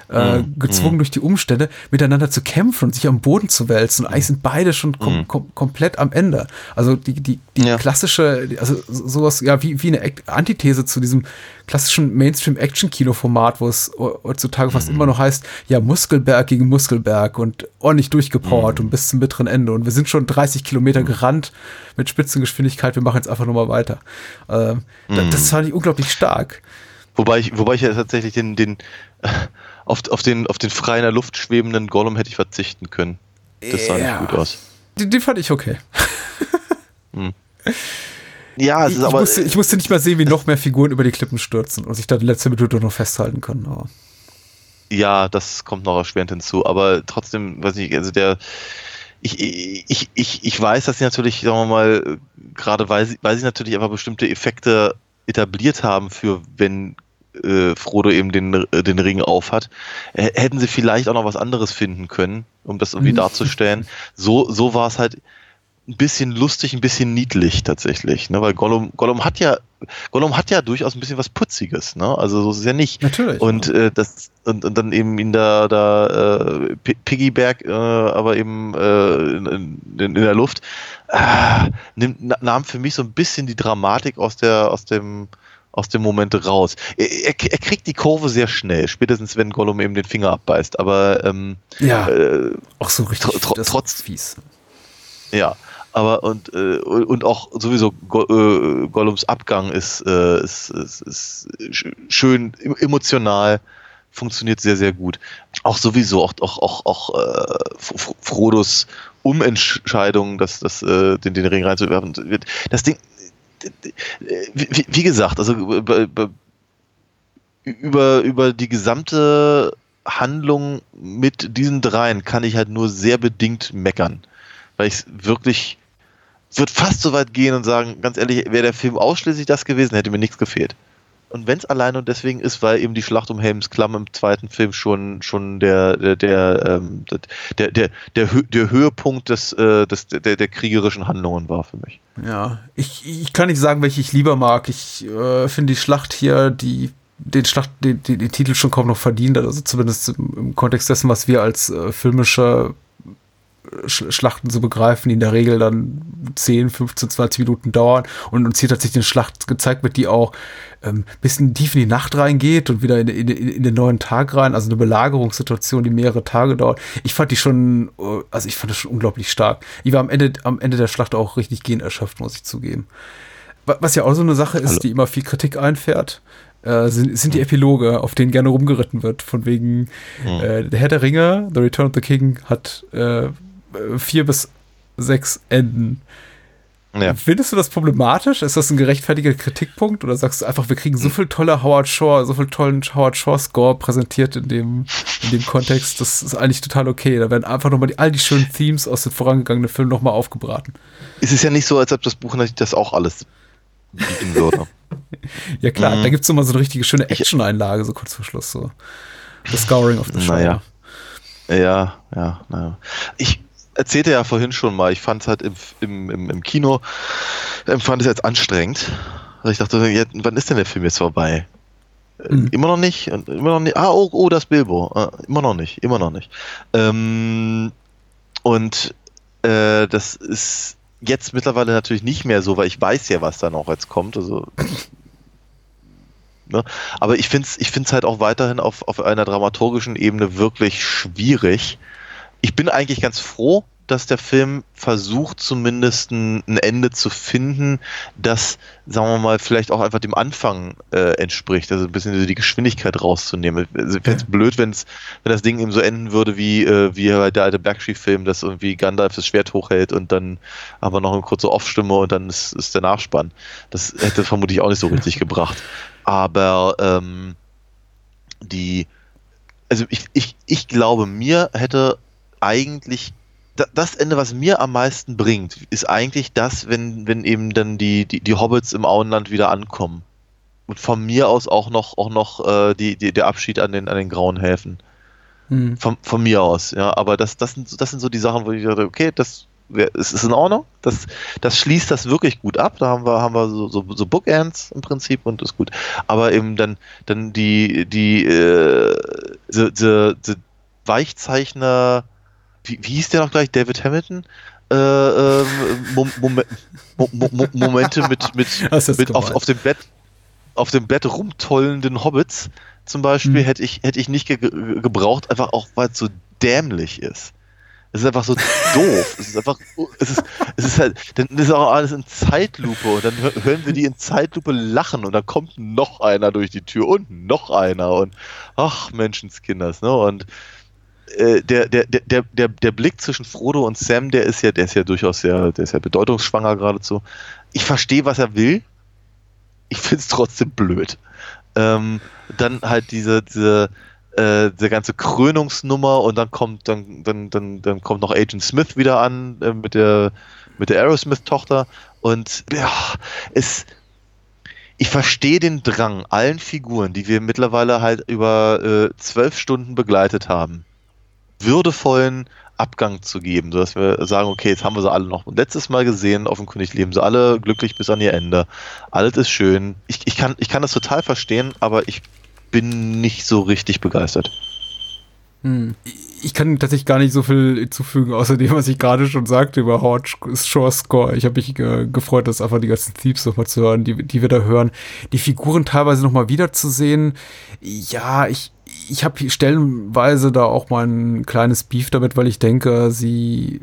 Äh, gezwungen durch die Umstände, miteinander zu kämpfen und sich am Boden zu wälzen. Und eigentlich sind beide schon kom kom komplett am Ende. Also die, die, die Ja. klassische, also so- sowas, ja, wie, wie eine Antithese zu diesem klassischen Mainstream-Action-Kino-Format, wo es heutzutage fast immer noch heißt, ja, Muskelberg gegen Muskelberg und ordentlich durchgepowert und bis zum bitteren Ende. Und wir sind schon 30 Kilometer gerannt mit Spitzengeschwindigkeit, wir machen jetzt einfach nur mal weiter. Ähm, da- Das fand ich unglaublich stark. Wobei ich, wobei ich ja tatsächlich den, den äh, auf, auf den auf den frei in der Luft schwebenden Gollum hätte ich verzichten können. Das sah Ja. nicht gut aus. Den, den fand ich okay. Ja, es Ich, ist ich, aber musste, ich musste nicht mal sehen, wie noch mehr Figuren über die Klippen stürzen und sich da die letzte Minute noch festhalten können. Aber ja, das kommt noch erschwerend hinzu. Aber trotzdem, weiß ich, also der ich, ich, ich, ich weiß, dass sie natürlich, sagen wir mal, gerade weil sie, weil sie natürlich einfach bestimmte Effekte etabliert haben für wenn äh, Frodo eben den, äh, den Ring aufhat, äh, hätten sie vielleicht auch noch was anderes finden können, um das irgendwie Mhm. darzustellen. So, so war es halt ein bisschen lustig, ein bisschen niedlich tatsächlich, ne? weil Gollum, Gollum hat ja Gollum hat ja durchaus ein bisschen was Putziges, ne? Also so ist es ja nicht. Natürlich. Und äh, das und, und dann eben in der, da äh, Pi- Piggyback, äh, aber eben äh, in, in, in der Luft, äh, nimmt, na- nahm für mich so ein bisschen die Dramatik aus der aus dem aus dem Moment raus. Er, er, er kriegt die Kurve sehr schnell, spätestens wenn Gollum eben den Finger abbeißt. Aber ähm, Ja. äh, Auch so richtig tr- tr- trotz- fies. ja, aber und, äh, und auch sowieso Go äh, Gollums Abgang ist, äh, ist, ist, ist sch- schön em- emotional, funktioniert sehr, sehr gut. Auch sowieso, auch, auch, auch, auch äh, Frodos Umentscheidung, das, das, äh, den, den Ring reinzuwerfen. wird- Das Ding, wie, wie gesagt, also über, über die gesamte Handlung mit diesen dreien kann ich halt nur sehr bedingt meckern. Weil ich wirklich würde fast so weit gehen und sagen, ganz ehrlich, wäre der Film ausschließlich das gewesen, hätte mir nichts gefehlt. Und wenn es allein und deswegen ist, weil eben die Schlacht um Helms Klamm im zweiten Film schon, schon der, der, der, ähm, der, der, der, der Höhepunkt des, äh, des, der, der kriegerischen Handlungen war für mich. Ja, ich, ich kann nicht sagen, welche ich lieber mag. Ich äh, finde die Schlacht hier, die den Schlacht, den, den, den Titel schon kaum noch verdient, also zumindest im, im Kontext dessen, was wir als äh, filmische Sch Schlachten so begreifen, die in der Regel dann 10, 15, 20 Minuten dauern und uns hier tatsächlich eine Schlacht gezeigt wird, die auch ähm, bisschen tief in die Nacht reingeht und wieder in, in, in den neuen Tag rein, also eine Belagerungssituation, die mehrere Tage dauert. Ich fand die schon, äh, also ich fand das schon unglaublich stark. Ich war am Ende, am Ende der Schlacht auch richtig gehend erschöpft, muss ich zugeben. Wa- Was ja auch so eine Sache ist, Hallo. die immer viel Kritik einfährt, äh, sind, sind die Epiloge, auf denen gerne rumgeritten wird. Von wegen, äh, der Herr der Ringe, The Return of the King, hat äh, vier bis sechs Enden. Ja. Findest du das problematisch? Ist das ein gerechtfertiger Kritikpunkt? Oder sagst du einfach, wir kriegen so viel tolle Howard Shore, so viel tollen Howard Shore-Score präsentiert in dem, in dem Kontext? Das ist eigentlich total okay. Da werden einfach nochmal die, all die schönen Themes aus den vorangegangenen Filmen nochmal aufgebraten. Es ist ja nicht so, als ob das Buch natürlich das auch alles bieten würde. Ja klar, Mhm. da gibt es nochmal so eine richtige schöne Action-Einlage, so kurz vor Schluss. So. The Scouring of the Shore. Naja. Ja, ja, naja. Ich erzählte ja vorhin schon mal, ich fand es halt im, im, im, Kino, empfand es jetzt anstrengend. Also ich dachte, ja, wann ist denn der Film jetzt vorbei? Äh, Mhm. Immer noch nicht, immer noch nicht. Ah, oh, oh, das Bilbo. Ah, immer noch nicht, immer noch nicht. Ähm, und äh, das ist jetzt mittlerweile natürlich nicht mehr so, weil ich weiß ja, was da noch jetzt kommt. Also Ne? Aber ich finde es ich find's halt auch weiterhin auf, auf einer dramaturgischen Ebene wirklich schwierig. Ich bin eigentlich ganz froh, dass der Film versucht, zumindest ein, Ende zu finden, das, sagen wir mal, vielleicht auch einfach dem Anfang äh, entspricht, also ein bisschen so die Geschwindigkeit rauszunehmen. Also, ich fände es blöd, wenn's, wenn das Ding eben so enden würde, wie, äh, wie halt der alte Bakshi-Film, dass irgendwie Gandalf das Schwert hochhält und dann haben wir noch eine kurze Off-Stimme und dann ist, ist der Nachspann. Das hätte vermutlich auch nicht so richtig gebracht. Aber ähm, die, also ich, ich, ich glaube, mir hätte eigentlich da- das Ende, was mir am meisten bringt, ist eigentlich das, wenn, wenn eben dann die, die, die Hobbits im Auenland wieder ankommen. Und von mir aus auch noch, auch noch äh, die, die, der Abschied an den, an den grauen Häfen. Mhm. Von, von mir aus, ja. Aber das, das, sind, so- das sind so die Sachen, wo ich dachte, okay, das es ist in Ordnung. Das, das schließt das wirklich gut ab. Da haben wir, haben wir so, so, so Bookends im Prinzip und ist gut. Aber eben dann, dann die, die, äh, the, the, the Weichzeichner, wie, wie hieß der noch gleich? David Hamilton? Äh, ähm, Mom Momen- Mo Mo Mo Momente mit, mit, mit auf, auf dem Bett auf dem Bett rumtollenden Hobbits zum Beispiel Hm. hätte ich hätte ich nicht ge ge- gebraucht einfach auch weil es so dämlich ist es ist einfach so doof es ist einfach es ist es ist halt dann ist auch alles in Zeitlupe und dann hö- hören wir die in Zeitlupe lachen und dann kommt noch einer durch die Tür und noch einer und ach Menschenskinders ne und der, der, der, der, der, Blick zwischen Frodo und Sam, der ist ja, der ist ja durchaus sehr, der ist ja bedeutungsschwanger geradezu. Ich verstehe, was er will. Ich finde es trotzdem blöd. Ähm, dann halt diese, diese, äh, diese ganze Krönungsnummer und dann kommt, dann, dann, dann, dann kommt noch Agent Smith wieder an äh, mit der, mit der Aerosmith-Tochter und ja, es, ich verstehe den Drang allen Figuren, die wir mittlerweile halt über äh, zwölf Stunden begleitet haben, würdevollen Abgang zu geben, sodass wir sagen, okay, jetzt haben wir sie alle noch letztes Mal gesehen, offenkundig leben sie alle glücklich bis an ihr Ende. Alles ist schön. Ich, ich, kann, ich kann das total verstehen, aber ich bin nicht so richtig begeistert. Hm. Ich kann tatsächlich gar nicht so viel hinzufügen, außer dem, was ich gerade schon sagte über Shore Score. Ich habe mich äh, gefreut, dass einfach die ganzen Themes nochmal zu hören, die, die wir da hören. Die Figuren teilweise nochmal wiederzusehen. Ja, ich, ich habe stellenweise da auch mal ein kleines Beef damit, weil ich denke, sie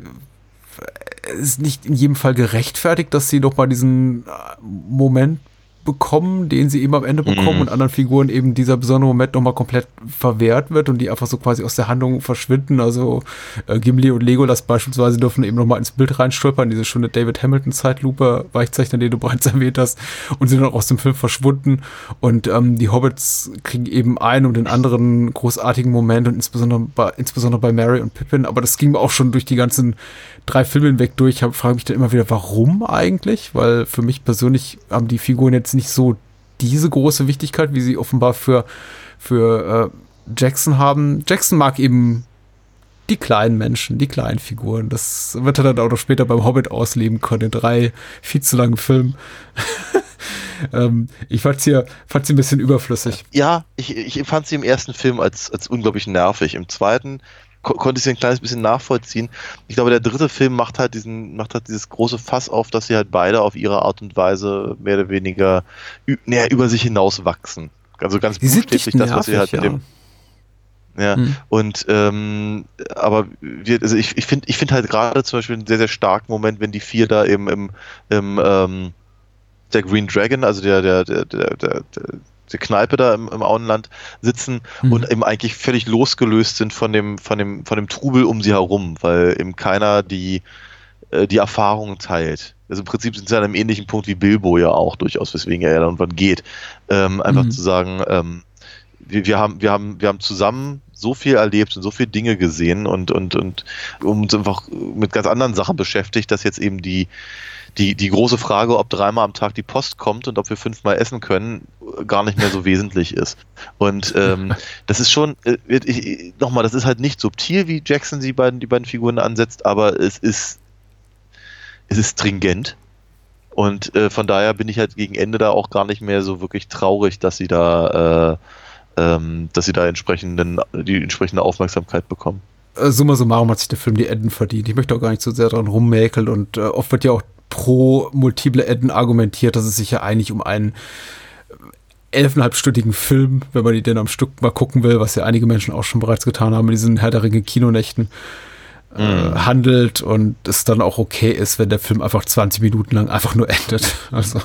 ist nicht in jedem Fall gerechtfertigt, dass sie doch mal diesen Moment bekommen, den sie eben am Ende bekommen Mhm. und anderen Figuren eben dieser besondere Moment nochmal komplett verwehrt wird und die einfach so quasi aus der Handlung verschwinden. Also äh, Gimli und Legolas beispielsweise dürfen eben nochmal ins Bild reinstolpern, diese schöne David Hamilton Zeitlupe, Weichzeichner, den du bereits erwähnt hast, und sind dann aus dem Film verschwunden. Und ähm, die Hobbits kriegen eben einen und den anderen großartigen Moment und insbesondere bei, insbesondere bei Mary und Pippin. Aber das ging mir auch schon durch die ganzen drei Filme hinweg durch. Ich frage mich dann immer wieder, warum eigentlich? Weil für mich persönlich haben die Figuren jetzt nicht so diese große Wichtigkeit, wie sie offenbar für, für äh, Jackson haben. Jackson mag eben die kleinen Menschen, die kleinen Figuren. Das wird er dann auch noch später beim Hobbit ausleben können, in drei viel zu langen Filmen. ähm, ich fand's hier, fand's hier ein bisschen überflüssig. Ja, ich, ich fand sie im ersten Film als, als unglaublich nervig. Im zweiten ko konnte ich sie ein kleines bisschen nachvollziehen. Ich glaube, der dritte Film macht halt diesen, macht halt dieses große Fass auf, dass sie halt beide auf ihre Art und Weise mehr oder weniger näher über sich hinaus wachsen. Also ganz Die buchstäblich das, was sie halt nervig, mit dem, ja. Ja, Hm. und ähm, aber wir, also ich, ich finde ich finde halt gerade zum Beispiel einen sehr, sehr starken Moment, wenn die vier da eben im, im ähm, der Green Dragon, also der, der, der, der der Kneipe da im, im Auenland sitzen Mhm. und eben eigentlich völlig losgelöst sind von dem, von dem, von dem Trubel um sie herum, weil eben keiner die, äh, die Erfahrungen teilt. Also im Prinzip sind sie an einem ähnlichen Punkt wie Bilbo ja auch durchaus, weswegen er ja dann irgendwann geht. Ähm, einfach Mhm. zu sagen, ähm, wir, wir, haben, wir, haben, wir haben zusammen so viel erlebt und so viele Dinge gesehen und, und, und uns einfach mit ganz anderen Sachen beschäftigt, dass jetzt eben die, die, die große Frage, ob dreimal am Tag die Post kommt und ob wir fünfmal essen können, gar nicht mehr so wesentlich ist. Und ähm, das ist schon, äh, nochmal, das ist halt nicht subtil, wie Jackson die beiden, die beiden Figuren ansetzt, aber es ist, es ist stringent. Und äh, von daher bin ich halt gegen Ende da auch gar nicht mehr so wirklich traurig, dass sie da, äh, ähm, dass sie da entsprechenden, die entsprechende Aufmerksamkeit bekommen. Äh, summa summarum hat sich der Film die Enden verdient. Ich möchte auch gar nicht so sehr dran rummäkeln und äh, oft wird ja auch pro multiple Enden argumentiert, dass es sich ja eigentlich um einen elfeinhalbstündigen Film, wenn man die denn am Stück mal gucken will, was ja einige Menschen auch schon bereits getan haben in diesen Herr der Ringe Kinonächten, äh, handelt und es dann auch okay ist, wenn der Film einfach 20 Minuten lang einfach nur endet. Also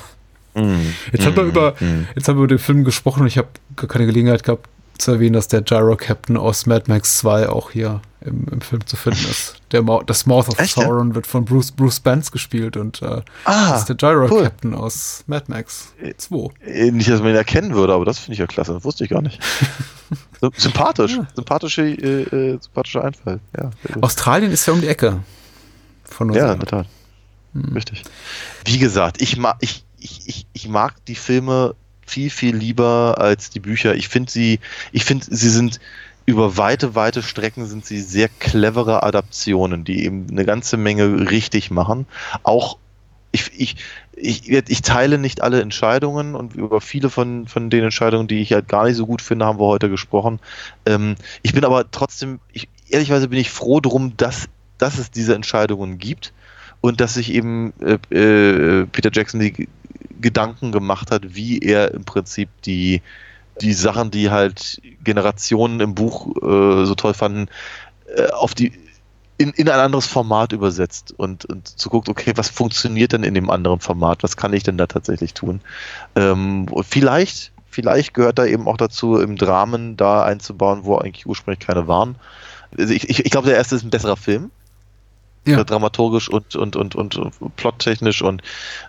Jetzt haben wir über, jetzt haben wir über den Film gesprochen und ich habe gar keine Gelegenheit gehabt zu erwähnen, dass der Gyro Captain aus Mad Max 2 auch hier im, im Film zu finden ist. Der Mau das Mouth of Echt, ja? Sauron wird von Bruce, Bruce Banks gespielt und äh, Ah, das ist der Gyro cool. Aus Mad Max 2. Äh, Nicht, dass man ihn erkennen würde, aber das finde ich ja klasse. Das wusste ich gar nicht. Sympathisch. Sympathische, äh, äh, sympathischer Einfall. Ja. Australien ist ja um die Ecke. Von ja in der Tat. Richtig. Wie gesagt, ich mag, ich, ich, ich, ich mag die Filme viel, viel lieber als die Bücher. Ich finde sie, ich finde, sie sind über weite, weite Strecken sind sie sehr clevere Adaptionen, die eben eine ganze Menge richtig machen. Auch ich, ich, ich, ich teile nicht alle Entscheidungen und über viele von, von den Entscheidungen, die ich halt gar nicht so gut finde, haben wir heute gesprochen. Ähm, ich bin aber trotzdem, ich, ehrlicherweise bin ich froh drum, dass, dass es diese Entscheidungen gibt und dass sich eben äh, äh, Peter Jackson die Gedanken gemacht hat, wie er im Prinzip die, die Sachen, die halt Generationen im Buch äh, so toll fanden, äh, auf die in, in ein anderes Format übersetzt und, und zu guckt, okay, was funktioniert denn in dem anderen Format? Was kann ich denn da tatsächlich tun? Ähm, vielleicht, vielleicht gehört da eben auch dazu, im Dramen da einzubauen, wo eigentlich ursprünglich keine waren. Also ich, ich, ich glaube, der erste ist ein besserer Film. Ja. Äh, dramaturgisch und, und, und, und, und plottechnisch und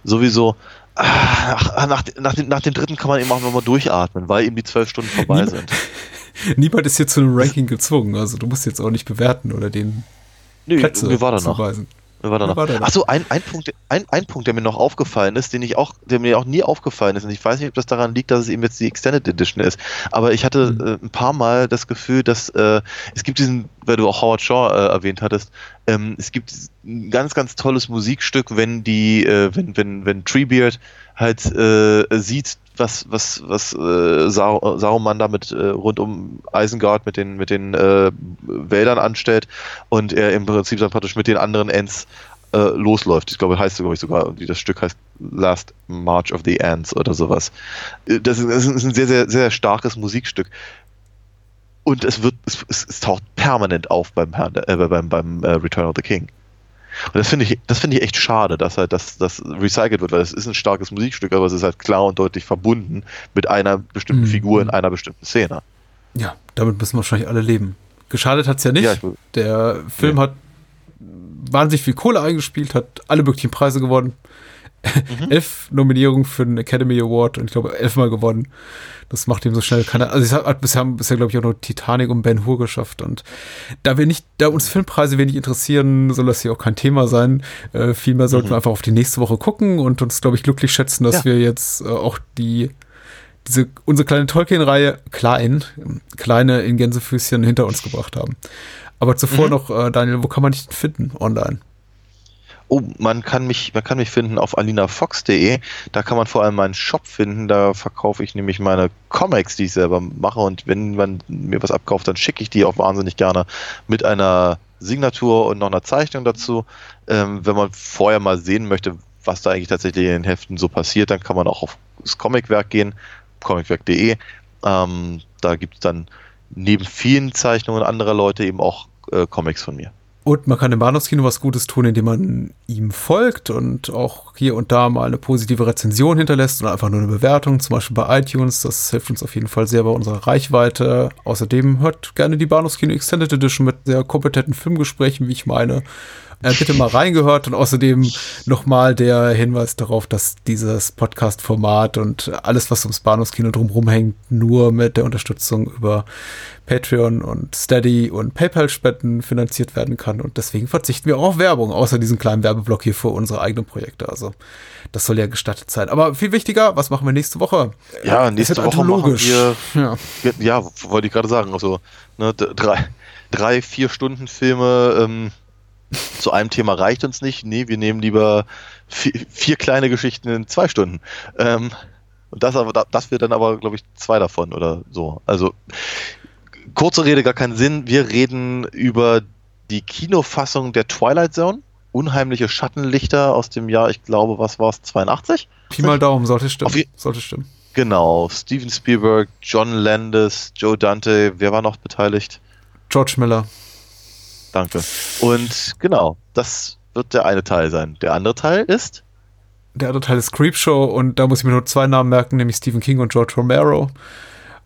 sowieso. Ah, nach, nach, dem, nach dem dritten kann man eben auch nochmal durchatmen, weil eben die zwölf Stunden vorbei Niemand- sind. Niemand ist hier zu einem Ranking gezwungen, also du musst jetzt auch nicht bewerten oder den Nö, Plätze war da noch. zuweisen. Wer war da noch? war da noch? Achso, ein, ein, Punkt, ein, ein Punkt, der mir noch aufgefallen ist, den ich auch, der mir auch nie aufgefallen ist, und ich weiß nicht, ob das daran liegt, dass es eben jetzt die Extended Edition ist, aber ich hatte Mhm. äh, ein paar Mal das Gefühl, dass äh, es gibt diesen, weil du auch Howard Shaw äh, erwähnt hattest, ähm, es gibt ein ganz, ganz tolles Musikstück, wenn die, äh, wenn, wenn, wenn Treebeard halt äh, sieht, was, was, was äh, Sar Saruman da mit äh, rund um Isengard mit den, mit den äh, Wäldern anstellt und er im Prinzip dann praktisch mit den anderen Ents äh, losläuft. Ich glaube, heißt glaube ich sogar, das Stück heißt Last March of the Ants oder sowas. Äh, Das ist, das ist ein sehr, sehr, sehr starkes Musikstück. Und es wird, es, es, taucht permanent auf beim, Herrn, äh, beim, beim Return of the King. Und das finde ich, das finde ich echt schade, dass halt das, das recycelt wird, weil es ist ein starkes Musikstück, aber es ist halt klar und deutlich verbunden mit einer bestimmten Mhm. Figur in einer bestimmten Szene. Ja, damit müssen wahrscheinlich alle leben. Geschadet hat's ja nicht. Ja, Der Film Nee. hat wahnsinnig viel Kohle eingespielt, hat alle möglichen Preise gewonnen. Mhm. Elf Nominierungen für den Academy Award und ich glaube elfmal gewonnen. Das macht ihm so schnell keiner. Also es hat, hat bisher, bisher glaube ich auch noch Titanic und Ben Hur geschafft und da wir nicht, da uns Filmpreise wenig interessieren, soll das hier auch kein Thema sein. Äh, vielmehr sollten Mhm. wir einfach auf die nächste Woche gucken und uns glaube ich glücklich schätzen, dass Ja. wir jetzt äh, auch die diese unsere kleine Tolkien-Reihe klein, kleine in Gänsefüßchen hinter uns gebracht haben. Aber zuvor Mhm. noch, äh, Daniel, wo kann man dich finden online? Oh, man kann mich, man kann mich finden auf alinafox.de. Da kann man vor allem meinen Shop finden. Da verkaufe ich nämlich meine Comics, die ich selber mache. Und wenn man mir was abkauft, dann schicke ich die auch wahnsinnig gerne mit einer Signatur und noch einer Zeichnung dazu. Ähm, wenn man vorher mal sehen möchte, was da eigentlich tatsächlich in den Heften so passiert, dann kann man auch auf das Comicwerk gehen, comicwerk.de. Ähm, da gibt es dann neben vielen Zeichnungen anderer Leute eben auch äh, Comics von mir. Und man kann dem Bahnhofskino was Gutes tun, indem man ihm folgt und auch hier und da mal eine positive Rezension hinterlässt oder einfach nur eine Bewertung, zum Beispiel bei iTunes. Das hilft uns auf jeden Fall sehr bei unserer Reichweite. Außerdem hört gerne die Bahnhofskino Extended Edition mit sehr kompetenten Filmgesprächen, wie ich meine. Äh, bitte mal reingehört und außerdem nochmal der Hinweis darauf, dass dieses Podcast-Format und alles, was ums Bahnhofskino drumherum hängt, nur mit der Unterstützung über Patreon und Steady und PayPal-Spenden finanziert werden kann. Und deswegen verzichten wir auch auf Werbung, außer diesem kleinen Werbeblock hier für unsere eigenen Projekte. Also das soll ja gestattet sein. Aber viel wichtiger, was machen wir nächste Woche? Ja, nächste Woche machen wir Ja. Ja, wollte ich gerade sagen. Also, ne, drei, drei, vier Stunden Filme ähm, zu einem Thema reicht uns nicht. Nee, wir nehmen lieber vier, vier kleine Geschichten in zwei Stunden. Ähm, und das aber, das wird dann aber, glaube ich, zwei davon oder so. Also, kurze Rede, gar keinen Sinn. Wir reden über die Kinofassung der Twilight Zone. Unheimliche Schattenlichter aus dem Jahr, ich glaube, was war es, 82? Pi mal Daumen, sollte stimmen. Je- Sollte stimmen. Genau, Steven Spielberg, John Landis, Joe Dante, wer war noch beteiligt? George Miller. Danke. Und genau, das wird der eine Teil sein. Der andere Teil ist? Der andere Teil ist Creepshow und da muss ich mir nur zwei Namen merken, nämlich Stephen King und George Romero.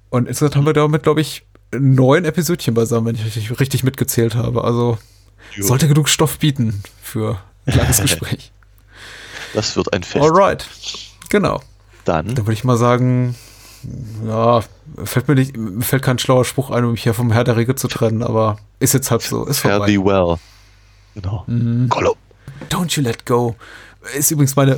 Und insgesamt haben wir damit, glaube ich, neun Episodchen beisammen, wenn ich richtig, richtig mitgezählt habe. Also Jo. sollte genug Stoff bieten für ein langes Gespräch. Das wird ein Fest. Alright. Genau. Dann, Dann würde ich mal sagen, ja, fällt mir nicht, mir fällt kein schlauer Spruch ein, um mich hier vom Herr der Ringe zu trennen, aber ist jetzt halt so, ist fare vorbei. thee well. Genau. Mhm. Gollum. Don't you let go. Ist übrigens meine,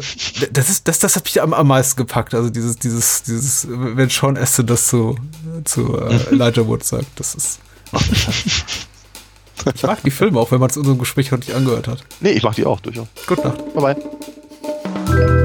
das ist, das, das hat mich am, am meisten gepackt. Also dieses, dieses, dieses, wenn Sean Astin das zu, zu äh, Elijah Wood sagt, das ist. Ich mag die Filme auch, wenn man es in unserem Gespräch noch nicht angehört hat. Nee, ich mach die auch durchaus. Gute Nacht. Bye bye.